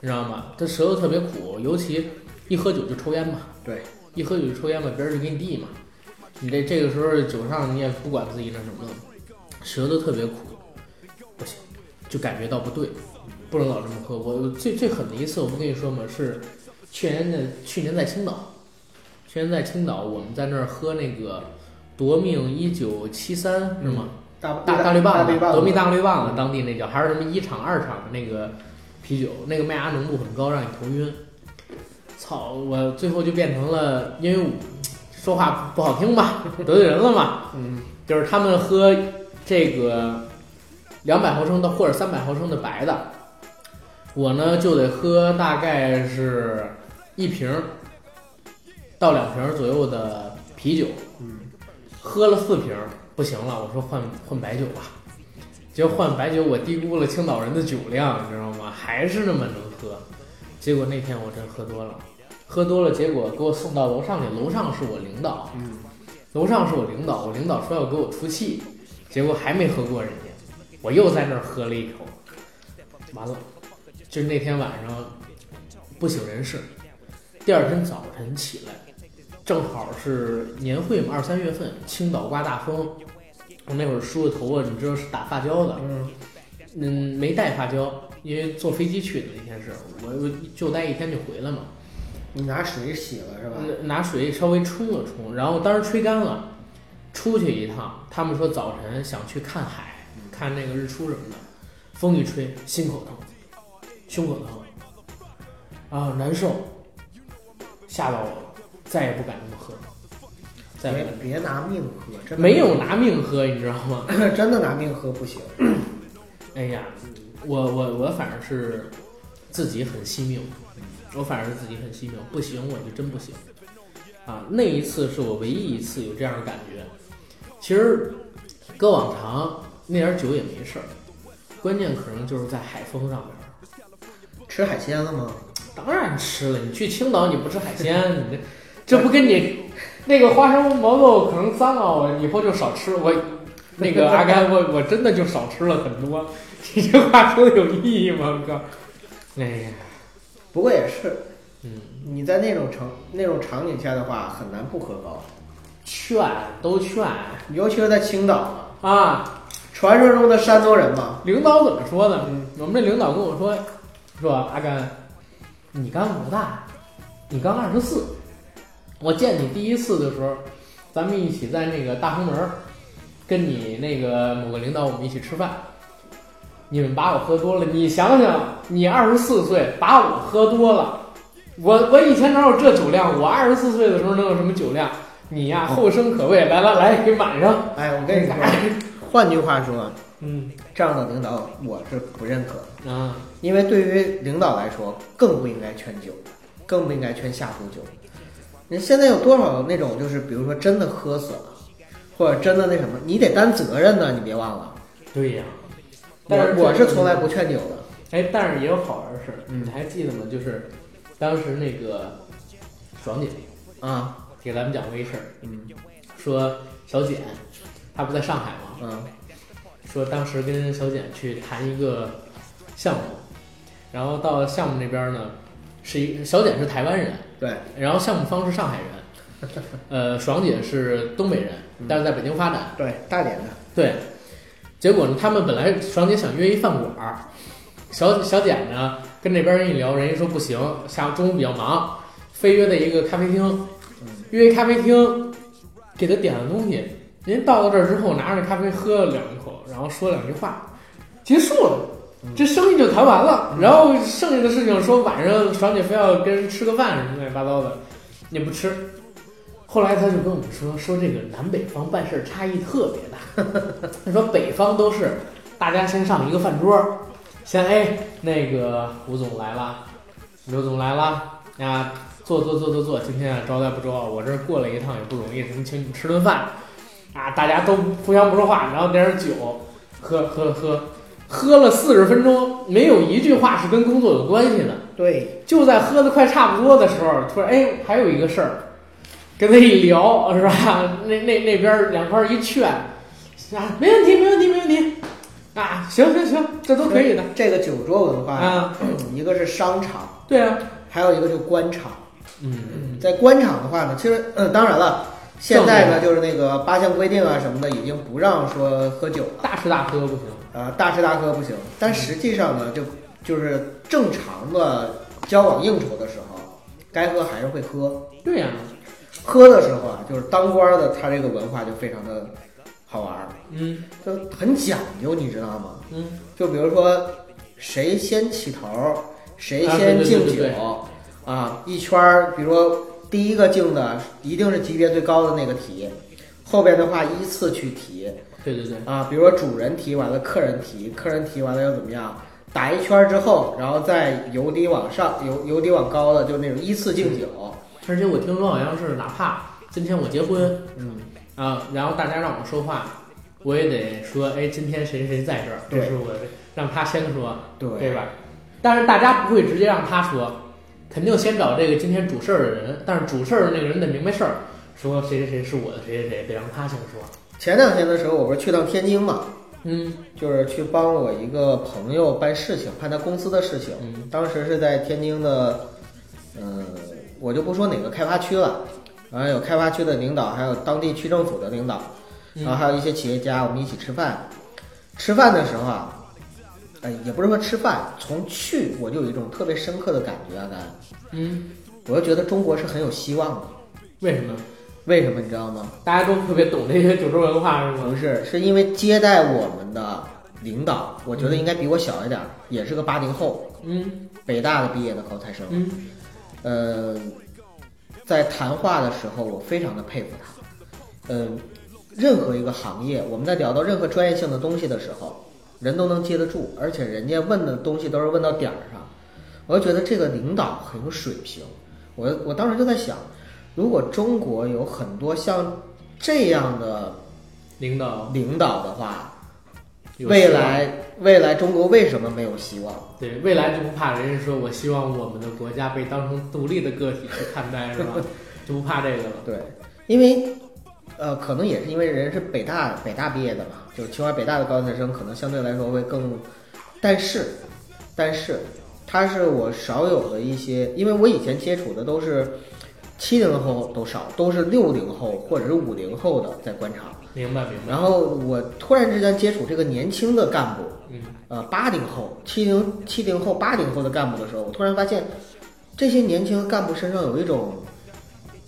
你知道吗？它舌头特别苦，尤其一喝酒就抽烟嘛。对，一喝酒就抽烟嘛，别人就给你递嘛。你这这个时候酒上你也不管自己那什么了，舌头特别苦，就感觉到不对，不能老这么喝。我最最狠的一次，我不跟你说吗？是去年的去年在青岛，去年在青岛，我们在那儿喝那个夺命一九七三是吗？大大大绿棒子，夺命大绿棒子，当地那叫还是什么一厂二厂的那个啤酒，那个麦芽浓度很高，让你头晕。操！我最后就变成了，因为我说话不好听吧，得罪人了嘛。嗯，就是他们喝这个两百毫升的或者三百毫升的白的，我呢就得喝大概是一瓶儿到两瓶儿左右的啤酒。嗯，喝了四瓶儿不行了，我说换换白酒吧。结果换白酒，我低估了青岛人的酒量，你知道吗？还是那么能喝。结果那天我真喝多了，喝多了，结果给我送到楼上去，楼上是我领导，嗯，楼上是我领导，我领导说要给我出气，结果还没喝过人家，我又在那儿喝了一口，完了，就是那天晚上不省人事，第二天早晨起来，正好是年会嘛，二三月份，青岛刮大风，我那会儿梳的头发，你知道是打发胶的，嗯，嗯，没带发胶，因为坐飞机去的那天是，我我就待一天就回来嘛，你拿水洗了是吧？拿拿水稍微冲了冲，然后当时吹干了，出去一趟，他们说早晨想去看海，看那个日出什么的，风一吹，心口疼，胸口疼，啊难受，吓到我了，再也不敢那么喝，再也。别别拿命喝，真没有拿命喝，你知道吗？真的拿命喝不行。哎呀，我我我反正是自己很惜命，我反正是自己很惜命，不行我就真不行啊！那一次是我唯一一次有这样的感觉。其实搁往常那点酒也没事儿，关键可能就是在海风上面儿。吃海鲜了吗？当然吃了，你去青岛你不吃海鲜，你这这不跟你那个花生毛豆可能脏了，我以后就少吃。我 那个阿甘，我我真的就少吃了很多。你这话说的有意义吗？我靠！哎呀，不过也是，嗯，你在那种场那种场景下的话，很难不喝高，劝都劝尤其是在青岛，啊！传说中的山东人嘛。领导怎么说呢？嗯我们这领导跟我说，说阿甘，你刚多大？你刚二十四。我见你第一次的时候，咱们一起在那个大红门儿，跟你那个某个领导我们一起吃饭，你们把我喝多了。你想想，你二十四岁把我喝多了，我我以前哪有这酒量？我二十四岁的时候能有什么酒量？你呀，后生可畏！来来来，给满上。哎，我跟你说，换句话说，嗯这样的领导我是不认可的，啊，因为对于领导来说，更不应该劝酒，更不应该劝下毒酒。你现在有多少那种就是，比如说真的喝死了，或者真的那什么，你得担责任呢，你别忘了。对呀，但是我我是从来不劝酒的。哎，但是也有好玩的事你还记得吗？就是当时那个爽姐啊，给咱们讲过一事儿，嗯说小简她不在上海吗？嗯说当时跟小简去谈一个项目，然后到项目那边呢，是一小简是台湾人，对，然后项目方是上海人，呃，爽姐是东北人，但是在北京发展。对，大连的。对，结果呢，他们本来爽姐想约一饭馆儿，小小简呢跟那边人一聊，人家说不行，下午中午比较忙，非约在一个咖啡厅，约一咖啡厅，给他点了东西，人到了这儿之后，拿着咖啡喝了两口，然后说两句话，结束了。这生意就谈完了，然后剩下的事情说晚上爽姐非要跟人吃个饭什么乱七八糟的，也不吃。后来他就跟我们说，说这个南北方办事儿差异特别大。他说北方都是大家先上一个饭桌，先哎那个吴总来了，刘总来了啊，坐坐坐坐坐，今天啊招待不周啊，我这儿过来一趟也不容易，什么请你们吃顿饭啊，大家都互相不说话，然后点点酒，喝喝喝，喝了四十分钟，没有一句话是跟工作有关系的。对，就在喝的快差不多的时候，突然哎，还有一个事儿，跟他一聊是吧？那那那边两块儿一劝，啊，没问题，没问题，没问题，啊，行行行，这都可以的这个酒桌文化，啊，一个是商场，对啊，还有一个就官场。嗯，在官场的话呢，其实嗯，当然了，现在呢就是那个八项规定啊什么的，已经不让说喝酒了，大吃大喝不行，呃，大吃大喝不行。但实际上呢，就就是正常的交往应酬的时候，该喝还是会喝。对呀、喝的时候啊，就是当官的他这个文化就非常的好玩儿，嗯。就很讲究，你知道吗？嗯，就比如说谁先起头儿，谁啊先敬酒啊，一圈儿，比如说第一个敬的一定是级别最高的那个提，后边的话依次去提对对对，啊，比如说主人提完了，客人提，客人提完了又怎么样？打一圈儿之后，然后再由低往上，由由低往高的，就那种依次敬酒。而且我听说好像是哪怕今天我结婚嗯，啊，然后大家让我说话，我也得说，哎，今天谁谁谁在这儿，这是我，让他先说，对对吧？但是大家不会直接让他说，肯定先找这个今天主事儿的人，但是主事儿的那个人得明白事儿，说谁谁谁是我的谁谁谁，得让他先说。前两天的时候，我不是去趟天津嘛，嗯就是去帮我一个朋友办事情，办他公司的事情。嗯当时是在天津的，嗯、我就不说哪个开发区了，然后有开发区的领导，还有当地区政府的领导，嗯然后还有一些企业家，我们一起吃饭。吃饭的时候啊，呃，也不是说吃饭，从去我就有一种特别深刻的感觉啊，咱，嗯，我就觉得中国是很有希望的。为什么？为什么你知道吗？大家都特别懂这些九州文化是吗？不是，是因为接待我们的领导，我觉得应该比我小一点儿，也是个八零后，嗯北大的毕业的高材生。嗯呃，在谈话的时候，我非常的佩服他。嗯、任何一个行业，我们在聊到任何专业性的东西的时候，人都能接得住，而且人家问的东西都是问到点儿上，我就觉得这个领导很有水平。我我当时就在想，如果中国有很多像这样的领导领导的话，未来未来中国为什么没有希望？对未来就不怕人家说我希望我们的国家被当成独立的个体去看待是吧？就不怕这个了。对，因为呃，可能也是因为人是北大北大毕业的吧，就是清华北大的高材生，可能相对来说会更，但是但是他是我少有的一些，因为我以前接触的都是七零后都少，都是六零后或者是五零后的在观察，明白明白。然后我突然之间接触这个年轻的干部，嗯呃，八零后、七零七零后、八零后的干部的时候，我突然发现，这些年轻的干部身上有一种，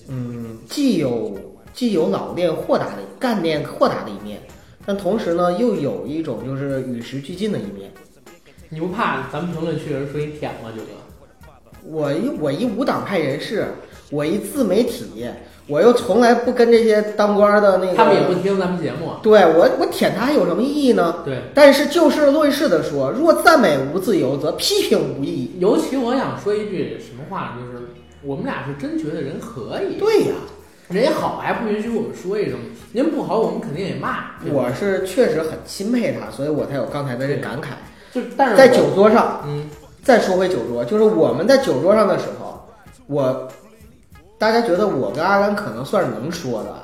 嗯，既有既有老练豁达的干练豁达的一面，但同时呢，又有一种就是与时俱进的一面。你不怕咱们评论区有人说你舔吗，九哥？我一我一无党派人士，我一自媒体，我又从来不跟这些当官的那个，他们也不听咱们节目。对我我舔他有什么意义呢？对，但是就事论事的说，若赞美无自由，则批评无意义。尤其我想说一句什么话，就是我们俩是真觉得人可以。对呀，人家好还不允许我们说一声，您不好我们肯定也骂。我是确实很钦佩他，所以我才有刚才的这感慨。就但是在酒桌上，嗯再说回酒桌，就是我们在酒桌上的时候，我大家觉得我跟阿甘可能算是能说的，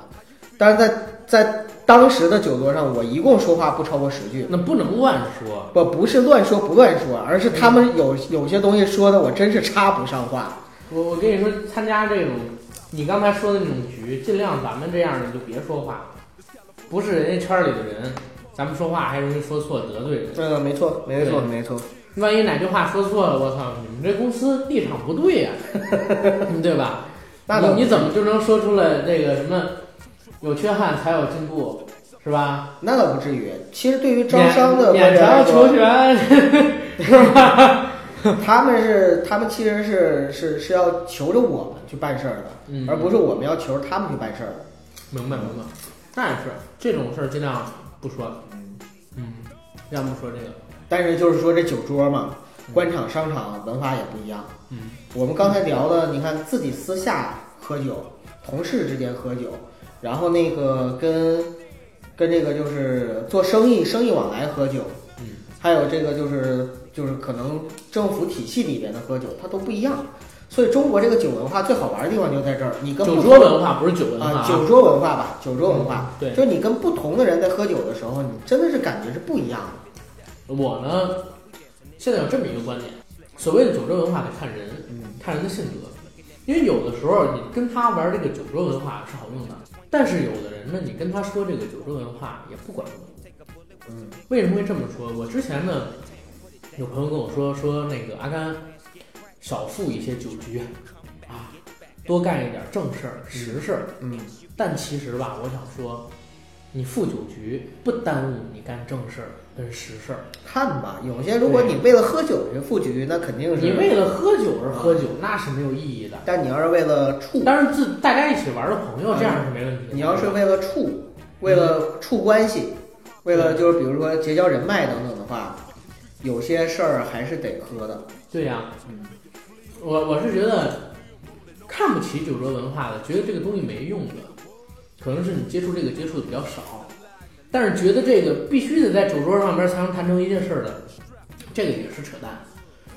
但是在在当时的酒桌上，我一共说话不超过十句。那不能乱说。不不是乱说不乱说，而是他们有有些东西说的我真是插不上话。我我跟你说，参加这种你刚才说的那种局，尽量咱们这样的就别说话，不是人家圈里的人，咱们说话还容易说错得罪人。嗯，没错，没错，没错。万一哪句话说错了，我操，你们这公司立场不对呀、对吧？那你你怎么就能说出来这个什么有缺憾才有进步，是吧？那倒不至于。其实对于招商的免官员来免条求，全，是吧？他们是他们其实是是是要求着我们去办事儿的，嗯而不是我们要求着他们去办事儿的。明白明白。但是这种事儿尽量不说，嗯，尽量不说这个。但是就是说这酒桌嘛，官场商场文化也不一样。嗯，我们刚才聊的，你看自己私下喝酒，同事之间喝酒，然后那个跟跟这个就是做生意生意往来喝酒，嗯，还有这个就是就是可能政府体系里边的喝酒，它都不一样。所以中国这个酒文化最好玩的地方就在这儿，你跟酒不桌文化不是酒文化啊，酒桌文化吧，酒桌文化，嗯对就是你跟不同的人在喝酒的时候，你真的是感觉是不一样的。我呢，现在有这么一个观点，所谓的酒桌文化得看人，嗯，看人的性格，因为有的时候你跟他玩这个酒桌文化是好用的，但是有的人呢，你跟他说这个酒桌文化也不管用。嗯，为什么会这么说？我之前呢，有朋友跟我说说那个阿甘少赴一些酒局啊，多干一点正事儿、实事儿。嗯，但其实吧，我想说，你赴酒局不耽误你干正事儿跟实事儿。看吧，有些如果你为了喝酒去赴局，那肯定是你为了喝酒而喝酒，那是没有意义的。但你要是为了处，当然，自大家一起玩的朋友，这样是没问题的。你要是为了处，为了处关系，为了就是比如说结交人脉等等的话，有些事儿还是得喝的。对呀、嗯我我是觉得看不起酒桌文化的，觉得这个东西没用的，可能是你接触这个接触的比较少，但是觉得这个必须得在酒桌上边才能谈成一件事儿的，这个也是扯淡。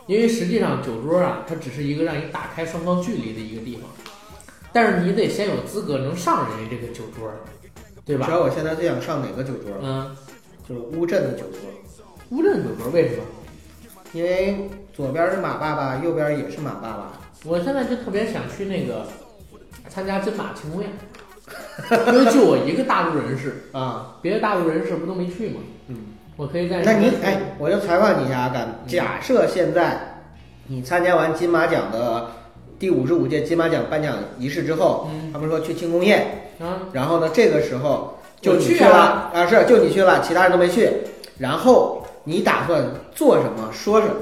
因为实际上酒桌啊，它只是一个让你打开双方距离的一个地方，但是你得先有资格能上人家这个酒桌，对吧？知道我现在最想上哪个酒桌？嗯，就是乌镇的酒桌，乌镇酒桌为什么？因为左边是马爸爸，右边也是马爸爸。我现在就特别想去那个参加金马庆功宴，因为就我一个大陆人士，啊，别的大陆人士不都没去吗？嗯，我可以在那你哎，我就采访你一下阿甘，假设现在你参加完金马奖的第五十五届金马奖颁奖仪式之后，嗯他们说去庆功宴，啊，然后呢，这个时候就你我去啊了啊，是就你去了，其他人都没去。然后你打算做什么，说什么？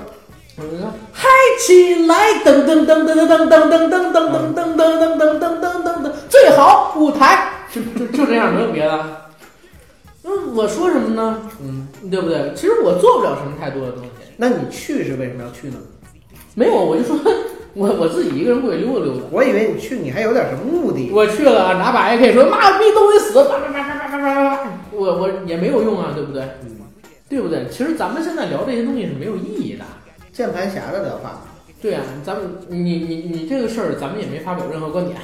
我就说嗨起来，噔噔噔噔噔噔噔噔噔噔噔噔噔噔噔噔噔噔噔，最好舞台就就就这样，没有别的。嗯，我说什么呢？嗯，对不对？其实我做不了什么太多的东西，那你去是为什么要去呢？没有，我就说我我自己一个人过去溜达溜达。我以为你去你还有点什么目的。我去了，拿把 AK 说妈逼都得死，叭叭叭叭叭叭叭叭，我我也没有用啊，对不对？对不对？其实咱们现在聊这些东西是没有意义的。键盘侠的的话。对啊，咱们你你你这个事儿，咱们也没发表任何观点，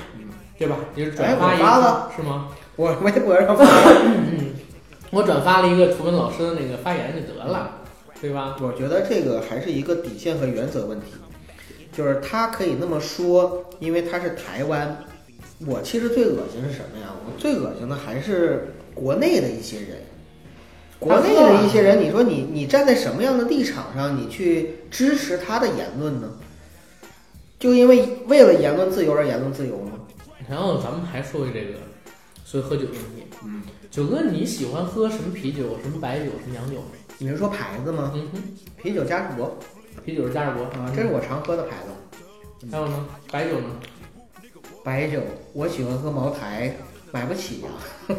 对吧？你是转发一个、是吗？我微博上我转发了一个图文老师的那个发言就得了，对吧？我觉得这个还是一个底线和原则问题，就是他可以那么说，因为他是台湾。我其实最恶心是什么呀？我最恶心的还是国内的一些人，国内的一些人，你说你你站在什么样的立场上，你去支持他的言论呢？就因为为了言论自由而言论自由吗？然后咱们还说回这个，所以喝酒的问题。嗯，九哥，你喜欢喝什么啤酒？什么白酒？什么洋酒？你是说牌子吗？嗯哼，啤酒嘉士伯啤酒是嘉士伯啊，这是我常喝的牌子。还有呢？白酒呢？白酒，我喜欢喝茅台，买不起呀、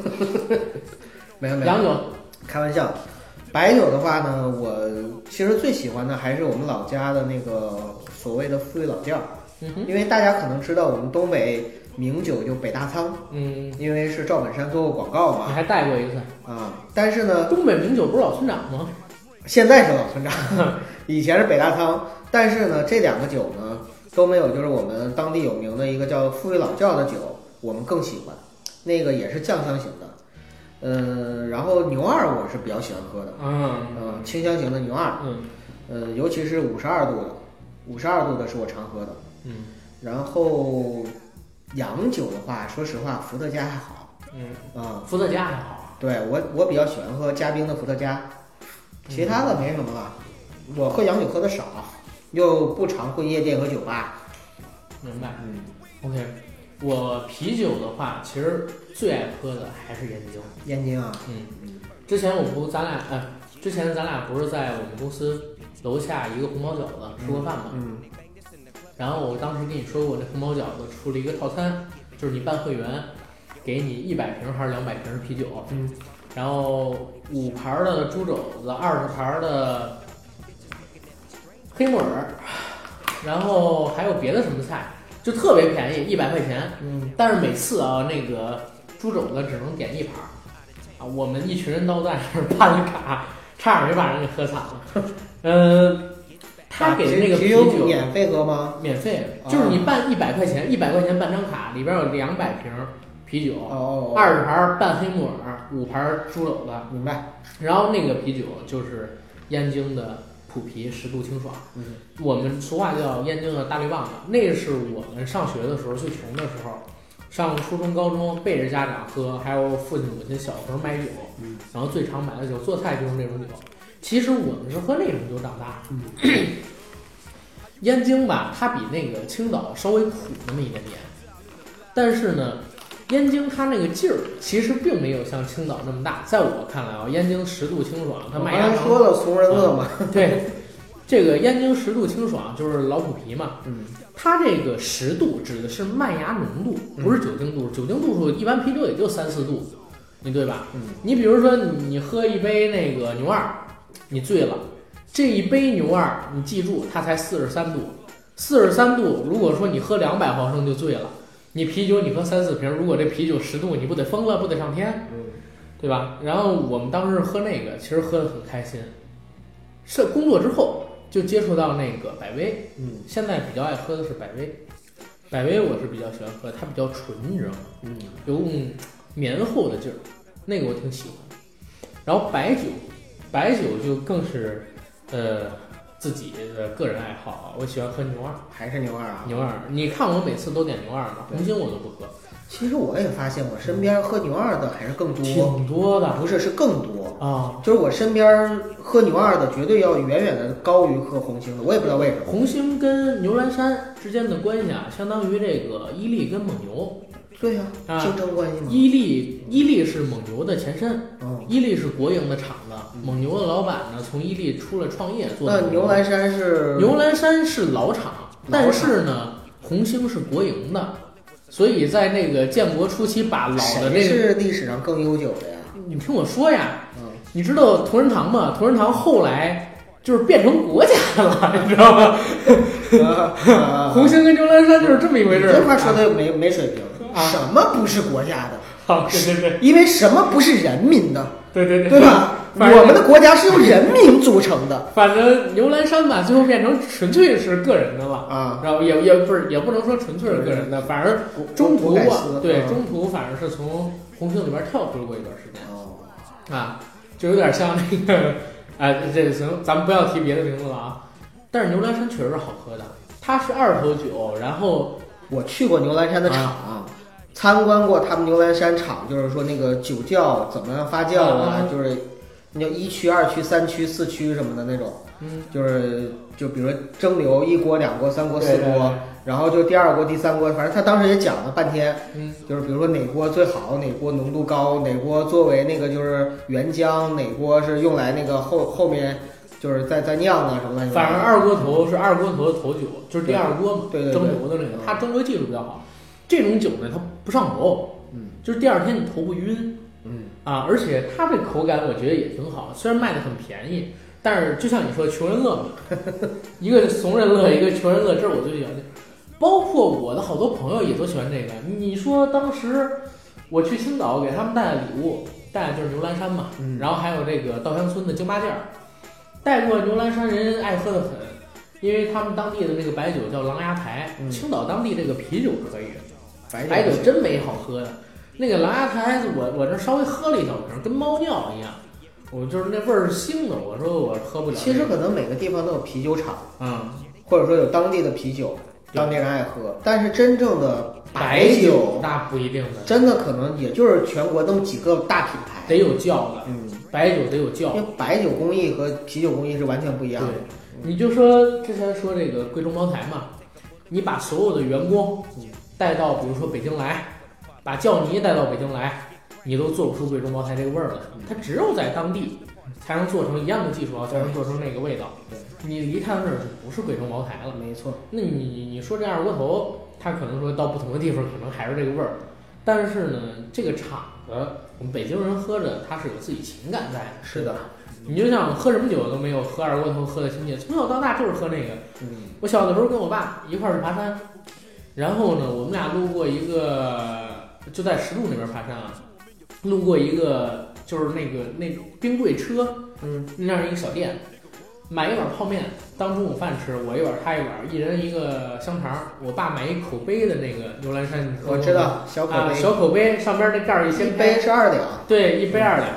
没有没有，洋酒？开玩笑。白酒的话呢，我其实最喜欢的还是我们老家的那个所谓的富裕老窖，因为大家可能知道我们东北名酒就北大仓，嗯，因为是赵本山做过广告嘛你还带过一次。啊。但是呢，东北名酒不是老村长吗？现在是老村长，以前是北大仓。但是呢，这两个酒呢都没有，就是我们当地有名的一个叫富裕老窖的酒，我们更喜欢。那个也是酱香型的，嗯，然后牛二我是比较喜欢喝的，嗯嗯，清香型的牛二，嗯呃，尤其是五十二度的，五十二度的是我常喝的。嗯然后洋酒的话，说实话，伏特加还好嗯，啊、伏特加还好。对我我比较喜欢喝加冰的伏特加，其他的没什么了。我喝洋酒喝的少，又不常混夜店和酒吧。明白。嗯，OK，我啤酒的话，其实最爱喝的还是燕京。燕京啊，嗯，之前我不咱俩，呃，之前咱俩不是在我们公司楼下一个红包饺子吃过饭吗？嗯然后我当时跟你说过，这红包饺子出了一个套餐，就是你办会员，给你一百瓶还是两百瓶啤酒，嗯，然后五盘儿的猪肘子，二十盘儿的黑木耳，然后还有别的什么菜，就特别便宜，一百块钱。嗯，但是每次啊，那个猪肘子只能点一盘儿，啊，我们一群人都在那儿办了卡，差点没把人给喝惨了。嗯，他给的那个啤啤酒酒免费喝吗？免费，啊就是你办一百块钱，一百块钱办张卡，里边有两百瓶啤酒，哦，哦二十盘半黑木耳，五盘猪肘子，明白。然后那个啤酒就是燕京的普啤，十度清爽。嗯，我们俗话叫燕京的大绿棒子，那是我们上学的时候最穷的时候，上初中、高中背着家长喝，还有父亲母亲小时候买酒，嗯，然后最常买的酒，做菜就是那种酒。其实我们是喝那种酒长大的。嗯 燕京吧，它比那个青岛稍微苦那么一点点，但是呢，燕京它那个劲儿其实并没有像青岛那么大。在我看来啊，燕京十度清爽，它我麦芽糖刚才说了怂人乐嘛。对，这个燕京十度清爽就是老虎皮嘛，嗯，它这个十度指的是麦芽浓度，不是酒精度。酒精度数一般啤酒也就三四度，你对吧？嗯，你比如说你你喝一杯那个牛二，你醉了，这一杯牛二你记住它才四十三度，四十三度，如果说你喝两百毫升就醉了，你啤酒你喝三四瓶，如果这啤酒十度，你不得疯了，不得上天？嗯，对吧？然后我们当时喝那个，其实喝得很开心。是工作之后就接触到那个百威，嗯，现在比较爱喝的是百威。百威我是比较喜欢喝，它比较纯，你知道吗？嗯，有种绵厚的劲儿，那个我挺喜欢。然后白酒，白酒就更是呃自己的个人爱好啊，我喜欢喝牛二。还是牛二啊。牛二，你看我每次都点牛二嘛，红星我都不喝，其实我也发现，我身边喝牛二的还是更多，挺多的不是是更多。啊。就是我身边喝牛二的绝对要远远的高于喝红星的，我也不知道为什么。红星跟牛栏山之间的关系啊，相当于这个伊利跟蒙牛。对呀、啊竞争关系嘛。伊利伊利是蒙牛的前身，嗯，伊利是国营的厂子，蒙牛的老板呢从伊利出来创业做。那牛栏山是牛栏山是老厂，但是呢，红星是国营的，所以在那个建国初期把老的谁那个，是历史上更悠久的呀？你听我说呀，嗯，你知道同仁堂吗？同仁堂后来就是变成国家了，你知道吗？啊 红星跟牛栏山就是这么一回事儿。这话说的没没水平。啊什么不是国家的？好，对对对因为什么不是人民的，对对对，对吧？我们的国家是由人民组成的。反正牛栏山吧，最后变成纯粹是个人的了。啊。然后也也不是也不能说纯粹是个人的，反而中途对嗯中途反而是从红星里边跳出来过一段时间。哦，啊，就有点像那个，哎，这行，咱们不要提别的名字了啊。但是牛栏山确实是好喝的，它是二头酒，然后我去过牛栏山的厂，参观过他们牛栏山厂，就是说那个酒窖怎么样发酵啊，嗯就是那叫一区、二区、三区、四区什么的那种，嗯，就是就比如说蒸馏一锅、两锅、三锅、四锅，然后就第二锅、第三锅，反正他当时也讲了半天，嗯，就是比如说哪锅最好，哪锅浓度高，哪锅作为那个就是原浆，哪锅是用来那个后后面就是再再酿啊什么的。反正二锅头是二锅头的头酒，就是第二锅嘛，对对对蒸馏的那个，它蒸馏技术比较好。这种酒呢，它不上头，嗯。就是第二天你头不晕嗯啊，而且它这口感我觉得也挺好，虽然卖的很便宜，但是就像你说，穷人乐嘛，一个怂人乐，一个穷人乐，这是我最喜欢的。包括我的好多朋友也都喜欢这个。你说当时我去青岛给他们带的礼物，带的就是牛栏山嘛，嗯然后还有这个稻香村的京八件儿，带过牛栏山人爱喝的很，因为他们当地的那个白酒叫狼牙台，嗯青岛当地这个啤酒可以白酒真没好喝的。那个狼牙台，我我这稍微喝了一小瓶，跟猫尿一样，我就是那味儿是腥的，我说我喝不了。其实可能每个地方都有啤酒厂，嗯，或者说有当地的啤酒，当地人爱喝。但是真正的白酒，那不一定的，真的可能也就是全国那么几个大品牌。得有窖的，嗯，白酒得有窖因。为白酒工艺和啤酒工艺是完全不一样的。你就说之前说这个贵州茅台嘛，你把所有的员工带到比如说北京来，把窖泥带到北京来，你都做不出贵州茅台这个味儿来。它只有在当地才能做成一样的技术啊，才能做成那个味道。你离开那儿就不是贵州茅台了。没错，那你你说这二锅头，它可能说到不同的地方可能还是这个味儿，但是呢，这个厂子我们北京人喝着它是有自己情感在的。是的，你就像喝什么酒都没有喝二锅头喝的亲切，从小到大就是喝那个。嗯，我小的时候跟我爸一块儿去爬山，然后呢，我们俩路过一个，就在石柱那边爬山啊，路过一个就是那个那冰柜车，嗯，那样一个小店，买一碗泡面当中午饭吃，我一碗他一碗，一人一个香肠。我爸买一口杯的那个牛栏山，我知道，小口啊，杯，小口杯上边那盖儿一一掀开杯，是二两。对，一杯二两，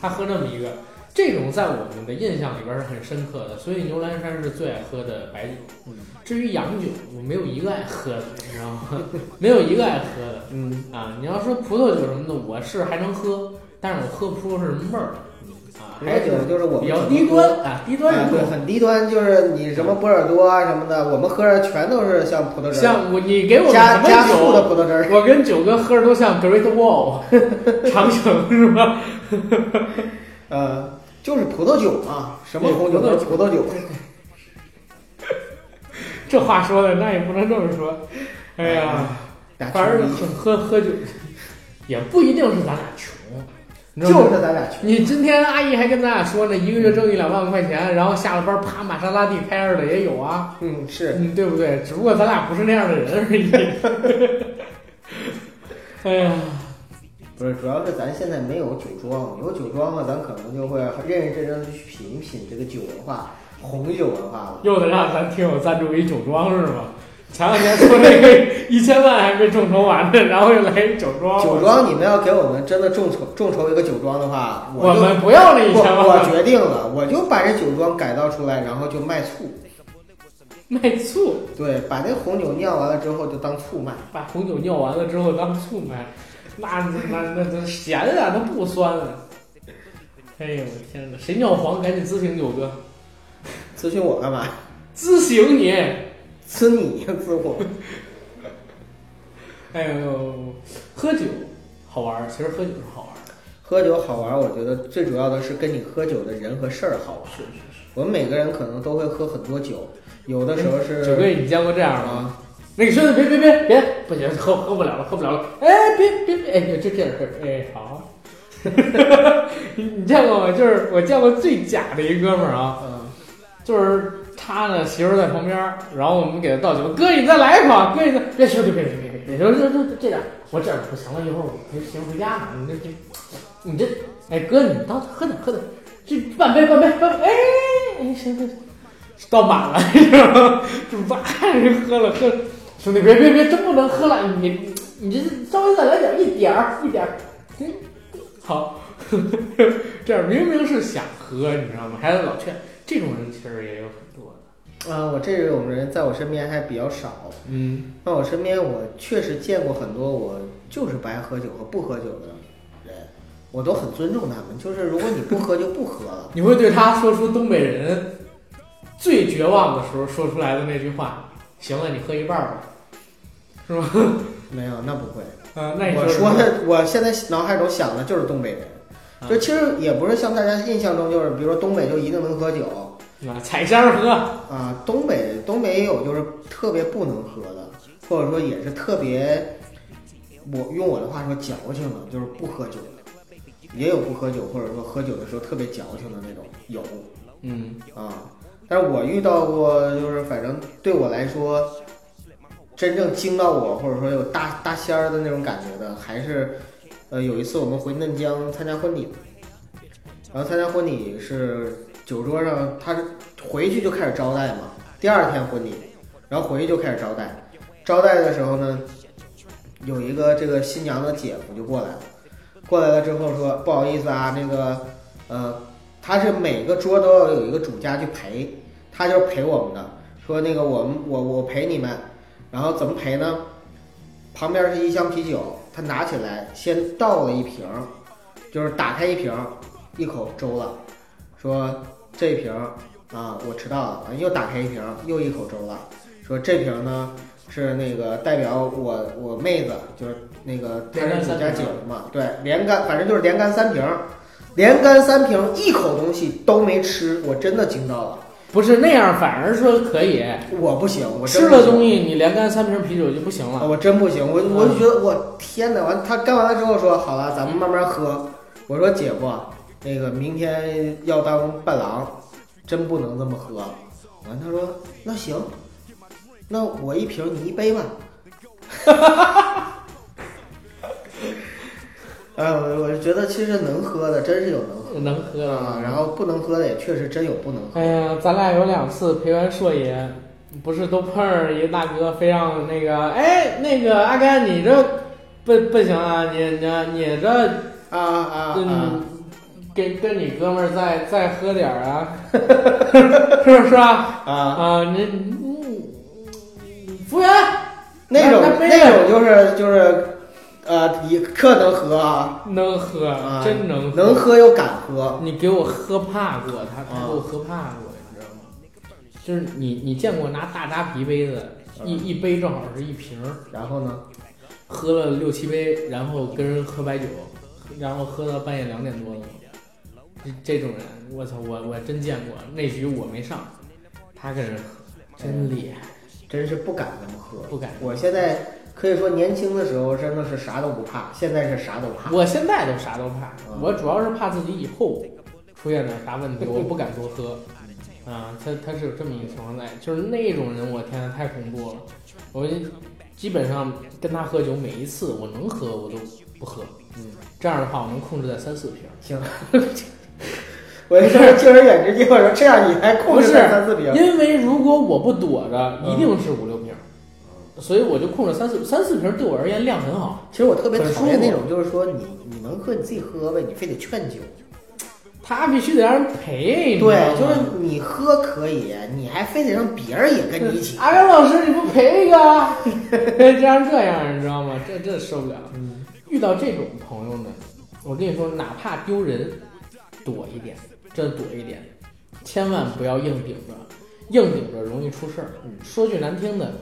他喝那么一个，这种在我们的印象里边是很深刻的，所以牛栏山是最爱喝的白酒。嗯至于洋酒，我没有一个爱喝的，你知道吗？没有一个爱喝的嗯，啊。你要说葡萄酒什么的，我是还能喝，但是我喝不出是什么味儿啊，还白酒就是我们比较低端啊，低端啊，对，很低端，就是你什么波尔多啊什么的，我们喝着全都是像葡萄汁儿，像我，你给我们加加什么醋的？葡萄汁儿。我跟九哥喝着都像 Great Wall 长城是吧？呃，就是葡萄酒嘛，什么红酒都是葡萄酒。这话说的那也不能这么说。哎呀，俩反正喝喝喝酒，也不一定是咱俩穷，就是咱俩穷。你今天阿姨还跟咱俩说呢，一个月挣一两万块钱，然后下了班啪玛莎拉蒂开着的也有啊，嗯，是，嗯，对不对？只不过咱俩不是那样的人而已。哎呀，不是，主要是咱现在没有酒庄，有酒庄了，咱可能就会认认真真的去品一品这个酒文化，红酒文化了。又得让咱听友赞助一酒庄是吗？前两天说那个 一千万还没众筹完呢，然后又来一酒庄。酒庄，你们要给我们真的众筹众筹一个酒庄的话，我就们不要那一我千万，我决定了，我就把这酒庄改造出来，然后就卖醋。卖醋。对，把那红酒酿完了之后就当醋卖。把红酒酿完了之后当醋卖，那那那那咸啊，它不酸啊。哎呦我天哪！谁尿黄赶紧咨询九哥，咨询我干嘛？咨询你。咨你，咨我。哎呦，喝酒好玩儿，其实喝酒是好玩儿的。喝酒好玩儿，我觉得最主要的是跟你喝酒的人和事儿好玩。是是是。我们每个人可能都会喝很多酒，有的时候是九哥，你见过这样的吗？啊，那个兄弟，别别别别，不行，喝喝不了了，喝不了了。哎，别别别，哎，这这样式儿，哎，好。你 你见过吗？就是我见过最假的一哥们儿啊，嗯，就是他呢媳妇在旁边，然后我们给他倒酒，哥你再来一口，哥你再别兄弟别别别别别，说这这这点，我这样不行了，一会儿我陪媳妇回家呢，你这这你这，哎哥你倒喝点喝点，这半杯半杯半杯，哎哎行行行，倒满了，你知道吗？就哇人喝了喝，兄弟别别别，真不能喝了，你你这稍微再来点一点儿一点儿，嗯，好，这样明明是想喝，你知道吗？还得老劝，这种人其实也有很多的。啊，我这种人在我身边还比较少。嗯，那我身边我确实见过很多我就是不爱喝酒和不喝酒的人，我都很尊重他们。就是如果你不喝就不喝了，你会对他说出东北人最绝望的时候说出来的那句话：“行了，你喝一半吧。”是吗？没有，那不会。啊，那你我说说的，我现在脑海中想的就是东北人。就其实也不是像大家印象中，就是比如说东北就一定能喝酒啊，采香喝，啊，东北东北也有就是特别不能喝的，或者说也是特别，我用我的话说矫情的，就是不喝酒的，也有不喝酒或者说喝酒的时候特别矫情的那种，有嗯，啊。但是我遇到过，就是反正对我来说，真正惊到我，或者说有大大仙儿的那种感觉的，还是呃有一次我们回嫩江参加婚礼，然后参加婚礼是酒桌上，他回去就开始招待嘛，第二天婚礼，然后回去就开始招待，招待的时候呢，有一个这个新娘的姐夫就过来了，过来了之后说不好意思啊，那个呃，他是每个桌都要有一个主家去陪，他就是陪我们的，说那个我们我我陪你们，然后怎么陪呢？旁边是一箱啤酒，他拿起来先倒了一瓶儿，就是打开一瓶儿，一口粥了，说这瓶儿啊我迟到了，又打开一瓶儿，又一口粥了，说这瓶呢是那个代表我我妹子，就是那个她是主家姐夫嘛，对，连干反正就是连干三瓶儿，连干三瓶，一口东西都没吃，我真的惊到了，不是那样，反而说可以我不行，我吃了东西，你连干三瓶啤酒就不行了。啊我真不行，我我就觉得我天哪！完他干完了之后说好了，咱们慢慢喝。我说姐夫，那个明天要当伴郎，真不能这么喝。完他说那行，那我一瓶你一杯吧。哎，我我觉得其实能喝的真是有能喝能喝的啊，然后不能喝的也确实真有不能喝哎。呀，咱俩有两次陪完硕爷，不是都碰上一个大哥，非让那个，哎，那个阿甘，你这不不行啊，你你你这啊啊啊！嗯，跟跟你哥们儿再再喝点儿啊，是不是啊？啊，啊，你你服务员，那种那种就是就是，呃，你可能喝啊，能喝，啊真能能喝又敢喝，你给我喝怕过，他他啊给我喝怕过，你知道吗？就是你你见过拿大扎啤杯子，一一杯正好是一瓶儿，然后呢，喝了六七杯，然后跟人喝白酒，然后喝到半夜两点多了。这这种人，我操，我我真见过。那局我没上，他跟人喝，真厉害，真是不敢那么喝。不敢。我现在可以说年轻的时候真的是啥都不怕，现在是啥都怕。我现在都啥都怕，嗯我主要是怕自己以后出现点啥问题，我不敢多喝。啊，他他是有这么一个情况在，就是那种人，我天呐，太恐怖了。我就基本上跟他喝酒，每一次我能喝我都不喝，嗯，这样的话我能控制在三四瓶。行。我这是敬而远之计，我说这样你还控制在三四瓶。因为如果我不躲着，嗯一定是五六瓶，所以我就控制三四三四瓶，对我而言量很好。其实我特别讨厌那种，就是说你你能喝你自己喝呗，你非得劝酒。他必须得让人陪，对，就是你喝可以，你还非得让别人也跟你一起喝。阿甘老师，你不陪一个？这样这样，你知道吗？这这受不了。嗯，遇到这种朋友呢，我跟你说，哪怕丢人，躲一点，真躲一点，千万不要硬顶着，硬顶着容易出事儿。说句难听的，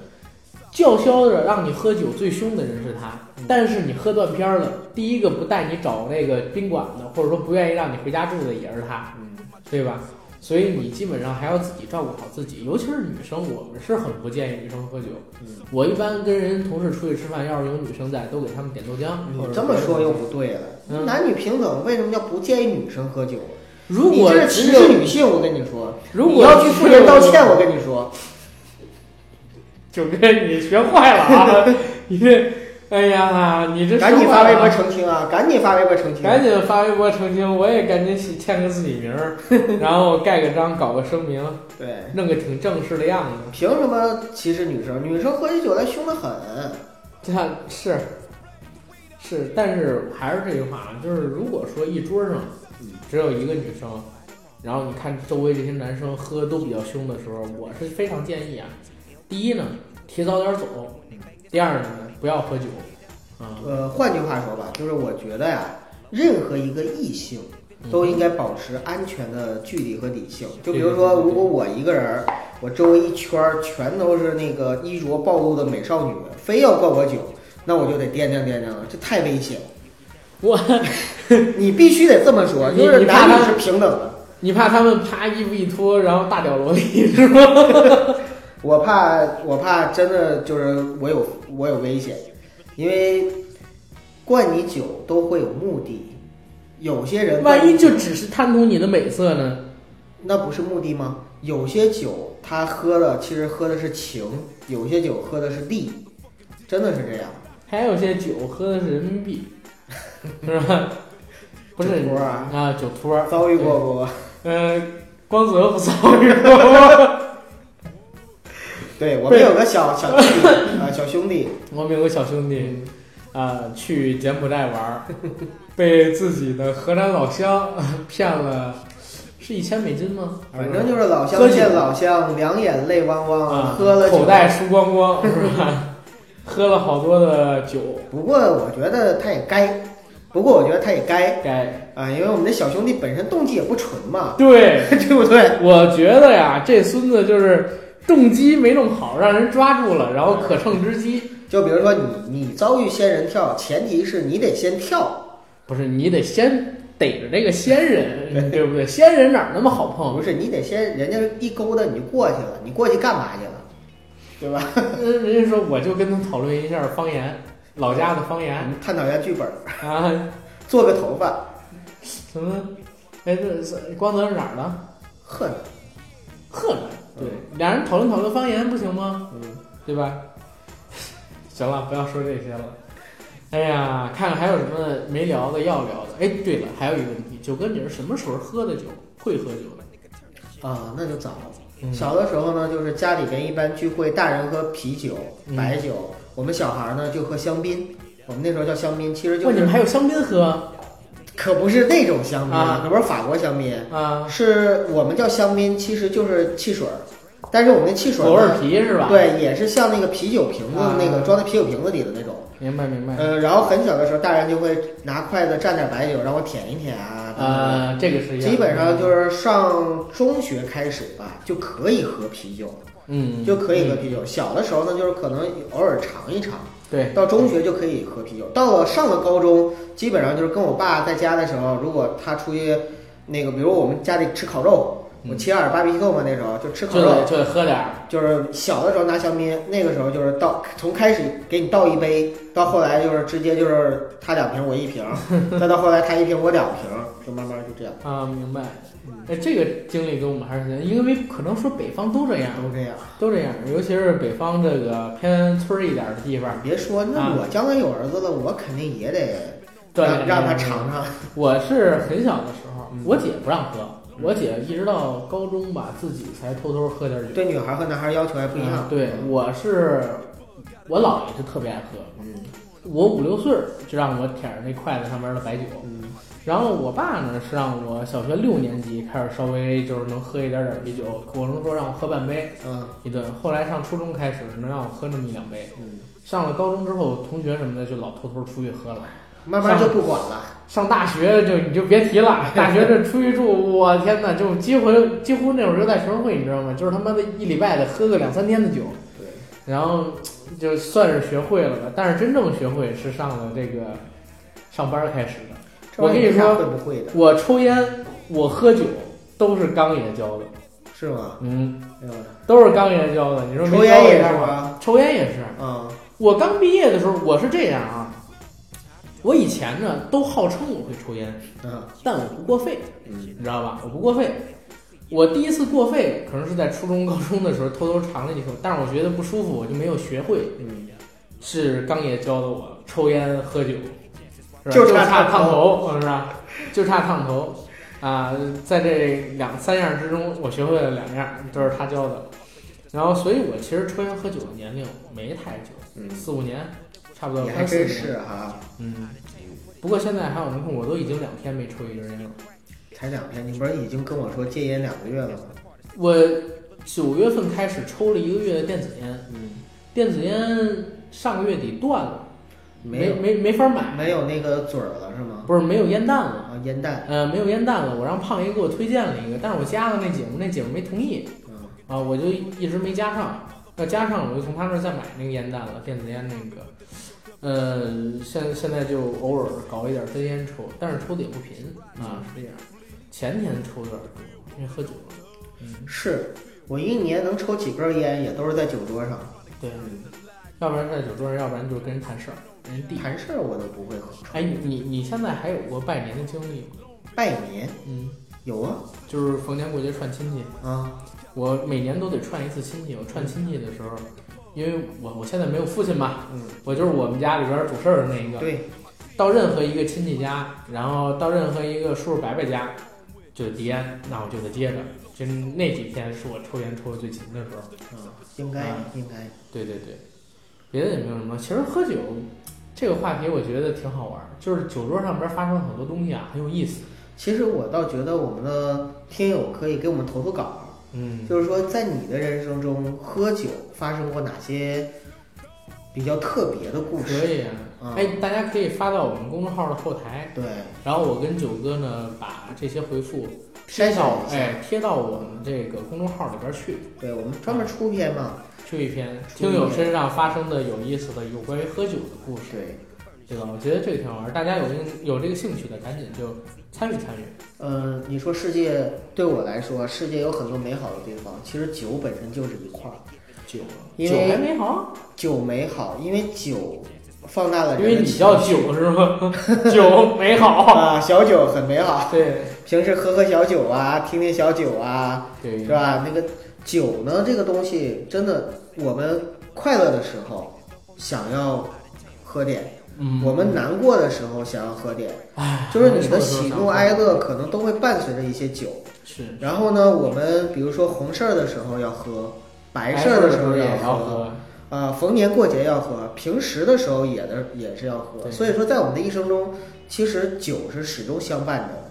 叫嚣着让你喝酒最凶的人是他，但是你喝断片儿了，第一个不带你找那个宾馆的，或者说不愿意让你回家住的也是他，嗯，对吧？所以你基本上还要自己照顾好自己，尤其是女生，我们是很不建议女生喝酒。嗯我一般跟人同事出去吃饭，要是有女生在，都给他们点豆浆。你这么说又不对了，嗯男女平等，为什么叫不建议女生喝酒？如果是歧视女性，我跟你说。如果你要去妇联道歉，我跟你说。九哥，你学坏了啊！你这，哎呀，你这赶紧发微博澄清啊！赶紧发微博澄清。赶紧发微博澄清，我也赶紧写签个自己名儿，然后盖个章，搞个声明，对，弄个挺正式的样子。凭什么歧视女生？女生喝起酒来凶得很。这 样是是，但是还是这句话，就是如果说一桌上只有一个女生，然后你看周围这些男生喝都比较凶的时候，我是非常建议啊，第一呢，提早点走；第二呢，不要喝酒。啊、呃，换句话说吧，就是我觉得呀，任何一个异性都应该保持安全的距离和理性。就比如说，如果我一个人儿，我周围一圈儿全都是那个衣着暴露的美少女，非要灌我酒，那我就得掂量掂量了，这太危险。我，你必须得这么说，就是你怕他男女是平等的。你怕他们啪衣服一脱，然后大屌萝莉是吗？我怕，我怕真的就是我有我有危险，因为灌你酒都会有目的，有些人万一就只是贪图你的美色呢？那不是目的吗？有些酒他喝的其实喝的是情，有些酒喝的是利，真的是这样。还有些酒喝的是人民币，是吧？不是酒托啊啊，酒托儿遭遇过不？呃，光泽不遭遇过。对我们有个小小弟弟 啊，小兄弟，我们有个小兄弟，啊、去柬埔寨玩儿，被自己的河南老乡 骗了，是一千美金吗？反正就是老乡见老乡，两眼泪汪汪，啊，喝了酒。口袋输光光，是吧？喝了好多的酒，不过我觉得他也该，不过我觉得他也该该。啊，因为我们的小兄弟本身动机也不纯嘛，对，对不对？我觉得呀，这孙子就是动机没弄好，让人抓住了，然后可乘之机。就比如说你你遭遇仙人跳，前提是你得先跳，不是你得先逮着这个仙人，对不对？仙人哪儿那么好碰？不是你得先人家一勾搭你就过去了，你过去干嘛去了，对吧？嗯，人家说我就跟他讨论一下方言，老家的方言探讨一下剧本，啊，做个头发，什么？哎，这是光泽是哪儿的？呵，河南。对，俩人讨论讨论方言不行吗？嗯，对吧？行了，不要说这些了。哎呀，看看还有什么没聊的要聊的。哎，对了，还有一个问题，九哥，你是什么时候喝的酒？会喝酒的？啊，那就早。嗯小的时候呢，就是家里边一般聚会，大人喝啤酒、嗯白酒，我们小孩呢就喝香槟。我们那时候叫香槟，其实就哇，你们还有香槟喝可不是那种香槟啊可不是法国香槟，啊？是我们叫香槟，其实就是汽水儿，但是我们的汽水果味儿啤是吧？，对，也是像那个啤酒瓶子啊那个装在啤酒瓶子里的那种。明白明白。呃，然后很小的时候，大人就会拿筷子蘸点白酒让我舔一舔啊。等等呃，这个是基本上就是上中学开始吧，就可以喝啤酒，嗯，就可以喝嗯啤酒。小的时候呢，就是可能偶尔尝一尝。对，到中学就可以喝啤酒，到了上了高中，基本上就是跟我爸在家的时候，如果他出去，那个比如我们家里吃烤肉，我嗯齐齐哈尔 barbecue 嘛，那时候就吃烤肉就得喝点儿。就是小的时候拿香槟，那个时候就是倒从开始给你倒一杯，到后来就是直接就是他两瓶我一瓶，再到后来他一瓶我两瓶，就慢慢就这样，啊，明白。哎，这个经历跟我们还是因为可能说北方都这样，都这样。都这样，尤其是北方这个偏村儿一点的地方，别说，那啊我将来有儿子了，我肯定也得锻让让他尝尝。我是很小的时候嗯，我姐不让喝，我姐一直到高中吧，自己才偷偷喝点酒。对女孩和男孩要求还不一样嗯。对，我是我姥爷就特别爱喝，嗯我五六岁儿就让我舔着那筷子上面的白酒，嗯然后我爸呢是让我小学六年级开始稍微就是能喝一点点啤酒，我能说让我喝半杯嗯一顿，后来上初中开始能让我喝那么一两杯，嗯，上了高中之后，同学什么的就老偷偷出去喝了。慢慢就不管了。上大学就你就别提了，大学这出去住，我天哪，就几乎几乎那会儿就在学生会，你知道吗？就是他妈的一礼拜得喝个两三天的酒，对，然后就算是学会了吧。但是真正学会是上了这个上班开始的。我跟你说会不会的？我抽烟，我喝酒都是刚爷教的，是吗？嗯，都是刚爷教的。你说抽烟也？是吗？抽烟也是。嗯我刚毕业的时候，我是这样啊，我以前呢都号称我会抽烟，嗯但我不过肺。嗯你知道吧？我不过肺。我第一次过肺可能是在初中、高中的时候偷偷尝了一口，但是我觉得不舒服，我就没有学会。嗯，是刚爷教的我抽烟喝酒，就就差差烫烫头，是吧？就差烫头啊！在这两三样之中，我学会了两样，都是他教的。然后，所以我其实抽烟喝酒的年龄没太久，嗯四五年，差不多你还真。是哈，嗯。不过现在还有人看，我都已经两天没抽一根烟了。才两天，你不是已经跟我说戒烟两个月了吗？我九月份开始抽了一个月的电子烟，嗯，电子烟上个月底断了，没没没法买，没有那个嘴儿了是吗？不是没有烟弹了，啊，烟弹，呃，没有烟弹了。我让胖爷给我推荐了一个，但是我加了那姐们，那姐们没同意嗯啊，我就一直没加上。要加上，我就从他那儿再买那个烟弹了，电子烟那个。呃，现现在就偶尔搞一点真烟抽，但是抽的也不频啊，是这样。前天抽的多，因为喝酒了。嗯，是我一年能抽几根烟，也都是在酒桌上。对，要不然在酒桌上，要不然就是跟人谈事儿，跟谈事儿我都不会喝。哎，你你你现在还有过拜年的经历吗？拜年嗯，有啊就是逢年过节串亲戚，啊，我每年都得串一次亲戚。我串亲戚的时候，因为我我现在没有父亲嘛，嗯，我就是我们家里边主事儿的那一个。对，到任何一个亲戚家，然后到任何一个叔叔伯伯家，就递烟，那我就得接着。就那几天是我抽烟抽的最勤的时候。嗯，应该啊应该。对对对，别的也没有什么。其实喝酒这个话题，我觉得挺好玩儿，就是酒桌上边发生很多东西啊，很有意思。其实我倒觉得我们的听友可以给我们投投稿，嗯，就是说在你的人生中，喝酒发生过哪些比较特别的故事可事？以啊。啊哎，大家可以发到我们公众号的后台，对，然后我跟九哥呢把这些回复筛选贴到一下哎贴到我们这个公众号里边去，对我们专门出篇嘛。出一篇听友身上发生的有意思的有关于喝酒的故事，对，对吧？我觉得这个挺好玩儿，大家有这个有这个兴趣的，赶紧就参与参与。嗯，你说世界对我来说，世界有很多美好的地方，其实酒本身就是一块儿。酒，因为酒还没好，酒美好，因为酒放大了因为你叫酒是吗？酒美好，啊，小酒很美好。对平时喝喝小酒啊，听听小酒啊，对是吧？那个酒呢，这个东西真的，我们快乐的时候想要喝点，嗯，我们难过的时候想要喝点，哎，就是你的喜怒哀乐可能都会伴随着一些酒。是。然后呢，我们比如说红事儿的时候要喝，白事儿的的时候也要喝，喝，啊，逢年过节要喝，平时的时候也的也是要喝。所以说，在我们的一生中，其实酒是始终相伴着的，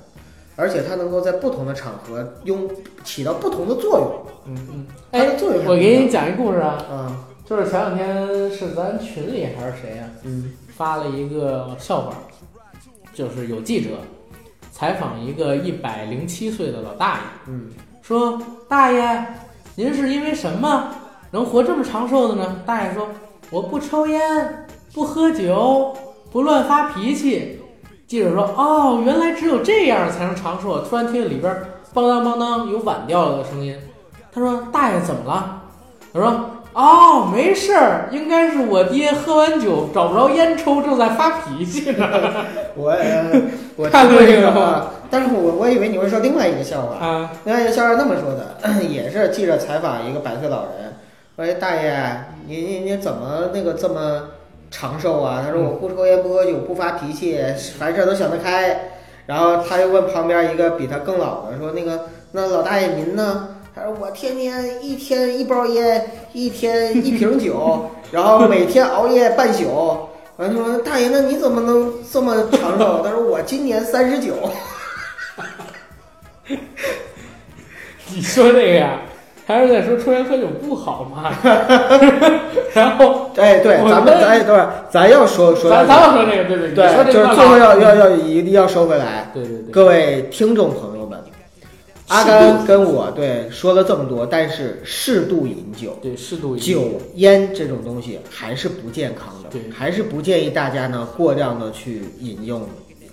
而且它能够在不同的场合用起到不同的作用。嗯嗯。它的作用是我给你讲一故事啊，嗯，就是前两天是咱群里还是谁呀、嗯发了一个笑话，就是有记者采访一个一百零七岁的老大爷，嗯，说：“大爷，您是因为什么能活这么长寿的呢？”大爷说：“我不抽烟，不喝酒，不乱发脾气。”记者说：“哦，原来只有这样才能长寿。”突然听见里边邦当邦当有碗掉了的声音。他说：“大爷怎么了？”他说：“哦，没事儿，应该是我爹喝完酒找不着烟抽，正在发脾气呢。我也我 看听过这个但是我我以为你会说另外一个笑”话。啊，另外一个笑话是那么说的，也是记者采访一个百岁老人，说：“哎，大爷，你你你怎么那个这么长寿啊？”他说：“我不抽烟，不喝酒，不发脾气，凡事都想得开。”然后他又问旁边一个比他更老的说：“那个那老大爷您呢？”他说：“我天天一天一包烟，一天一瓶酒，然后每天熬夜半宿。”完了说：“大爷，那你怎么能这么长寿？” 他说：“我今年三十九。”你说这个呀，还是在说抽烟喝酒不好嘛？然后哎，对，咱们咱对，咱要说说咱咱要说这个，对对，对，就是最后要要要一定要收回来。对对对，各位听众朋友们，阿甘跟我对说了这么多，但是适度饮酒，对适度饮酒烟这种东西还是不健康的，对还是不建议大家呢过量的去饮用。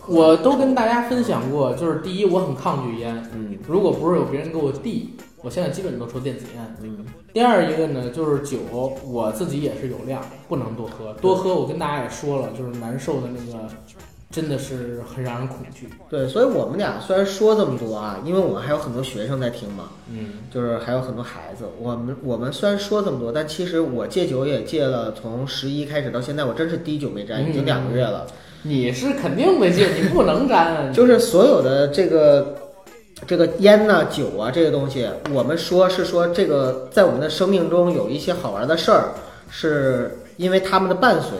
我都跟大家分享过，就是第一，我很抗拒烟，嗯如果不是有别人给我递，我现在基本都抽电子烟。嗯，第二一个呢，就是酒，我自己也是有量，不能多喝，多喝我跟大家也说了，就是难受的那个，真的是很让人恐惧。对，所以我们俩虽然说这么多啊，因为我们还有很多学生在听嘛，嗯，就是还有很多孩子。我们我们虽然说这么多，但其实我戒酒也戒了，从十一开始到现在，我真是滴酒没沾，已经两个月了。你是肯定没戒，你不能沾啊。就是所有的这个这个烟呐、酒啊这些东西，我们说是说这个在我们的生命中有一些好玩的事儿，是因为他们的伴随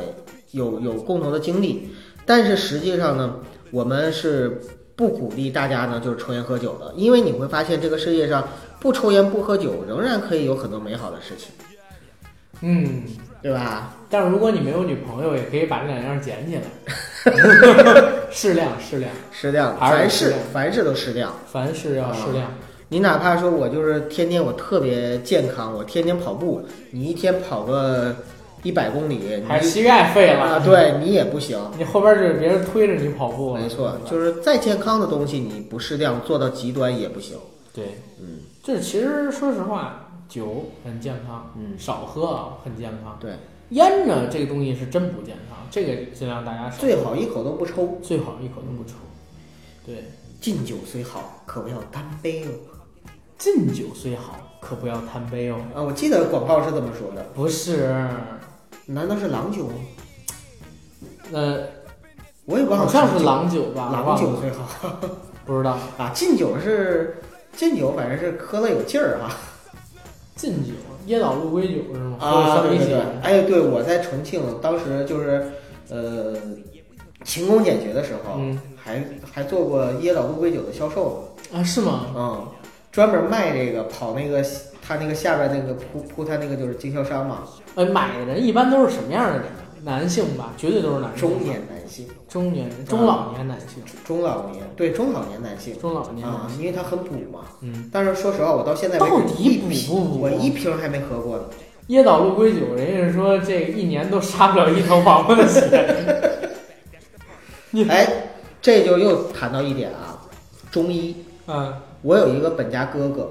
有有共同的经历，但是实际上呢，我们是不鼓励大家呢就是抽烟喝酒的，因为你会发现这个世界上不抽烟不喝酒仍然可以有很多美好的事情，嗯，对吧？但是如果你没有女朋友，也可以把这两样捡起来，适 量适量，适量，凡事凡事都适量。凡事要适量。你哪怕说我就是天天我特别健康，我天天跑步，你一天跑个一百公里，你还是膝盖废啊，了，对你也不行。你后边就是别人推着你跑步，没错，就是再健康的东西，你不适量做到极端也不行。对，嗯，就是其实说实话，酒很健康，嗯少喝啊很健康。对，烟呢，这个东西是真不健康，这个尽量大家少最好一口都不抽。最好一口都不抽。对，敬酒虽好，可不要干杯哦。敬酒虽好，可不要贪杯哦。啊，我记得广告是这么说的，不是，难道是郎酒吗？呃，我也忘了，好像是郎酒吧，郎酒最好不知道。啊。劲酒是劲酒，反正是喝了有劲儿啊。劲酒，椰岛鹿龟酒是吗？啊，对对对，哎，对，我在重庆当时就是呃勤工俭学的时候，嗯还还做过椰岛鹿龟酒的销售啊，是吗？嗯，专门卖这个，跑那个他那个下边那个铺铺他那个就是经销商嘛，呃，买的人一般都是什么样的人？男性吧，绝对都是男性。中年男性、中年人、中老年男性、中老年，对中老年男性中老年啊。因为它很补嘛。嗯，但是说实话，我到现在为到止底补不补我一瓶还没喝过呢。椰岛鹿龟酒，人家是说这一年都杀不了一头王八的血。你 哎，这就又谈到一点啊，中医。嗯我有一个本家哥哥，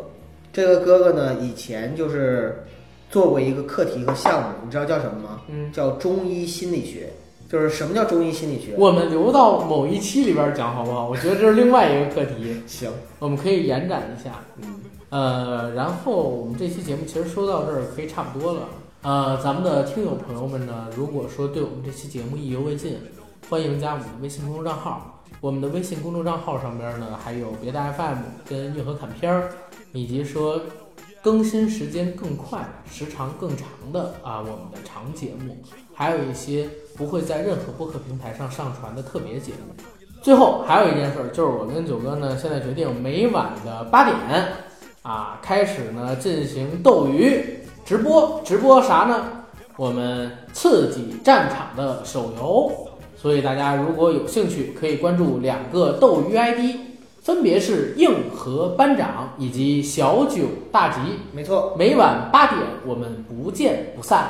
这个哥哥呢，以前就是做过一个课题和项目，你知道叫什么吗？嗯，叫中医心理学。就是什么叫中医心理学？我们留到某一期里边讲好不好？我觉得这是另外一个课题，行，我们可以延展一下。嗯，呃，然后我们这期节目其实说到这儿可以差不多了。呃，咱们的听友朋友们呢，如果说对我们这期节目意犹未尽，欢迎加我们的微信公众账号。我们的微信公众账号上边呢，还有别的 FM 跟硬核侃片儿，以及说更新时间更快、时长更长的啊我们的长节目，还有一些不会在任何播客平台上上传的特别节目。最后还有一件事儿，就是我跟九哥呢，现在决定每晚的八点啊，开始呢进行斗鱼直播。直播啥呢？我们刺激战场的手游。所以大家如果有兴趣，可以关注两个斗鱼 ID，分别是硬核班长以及小九大吉。没错。每晚八点，我们不见不散。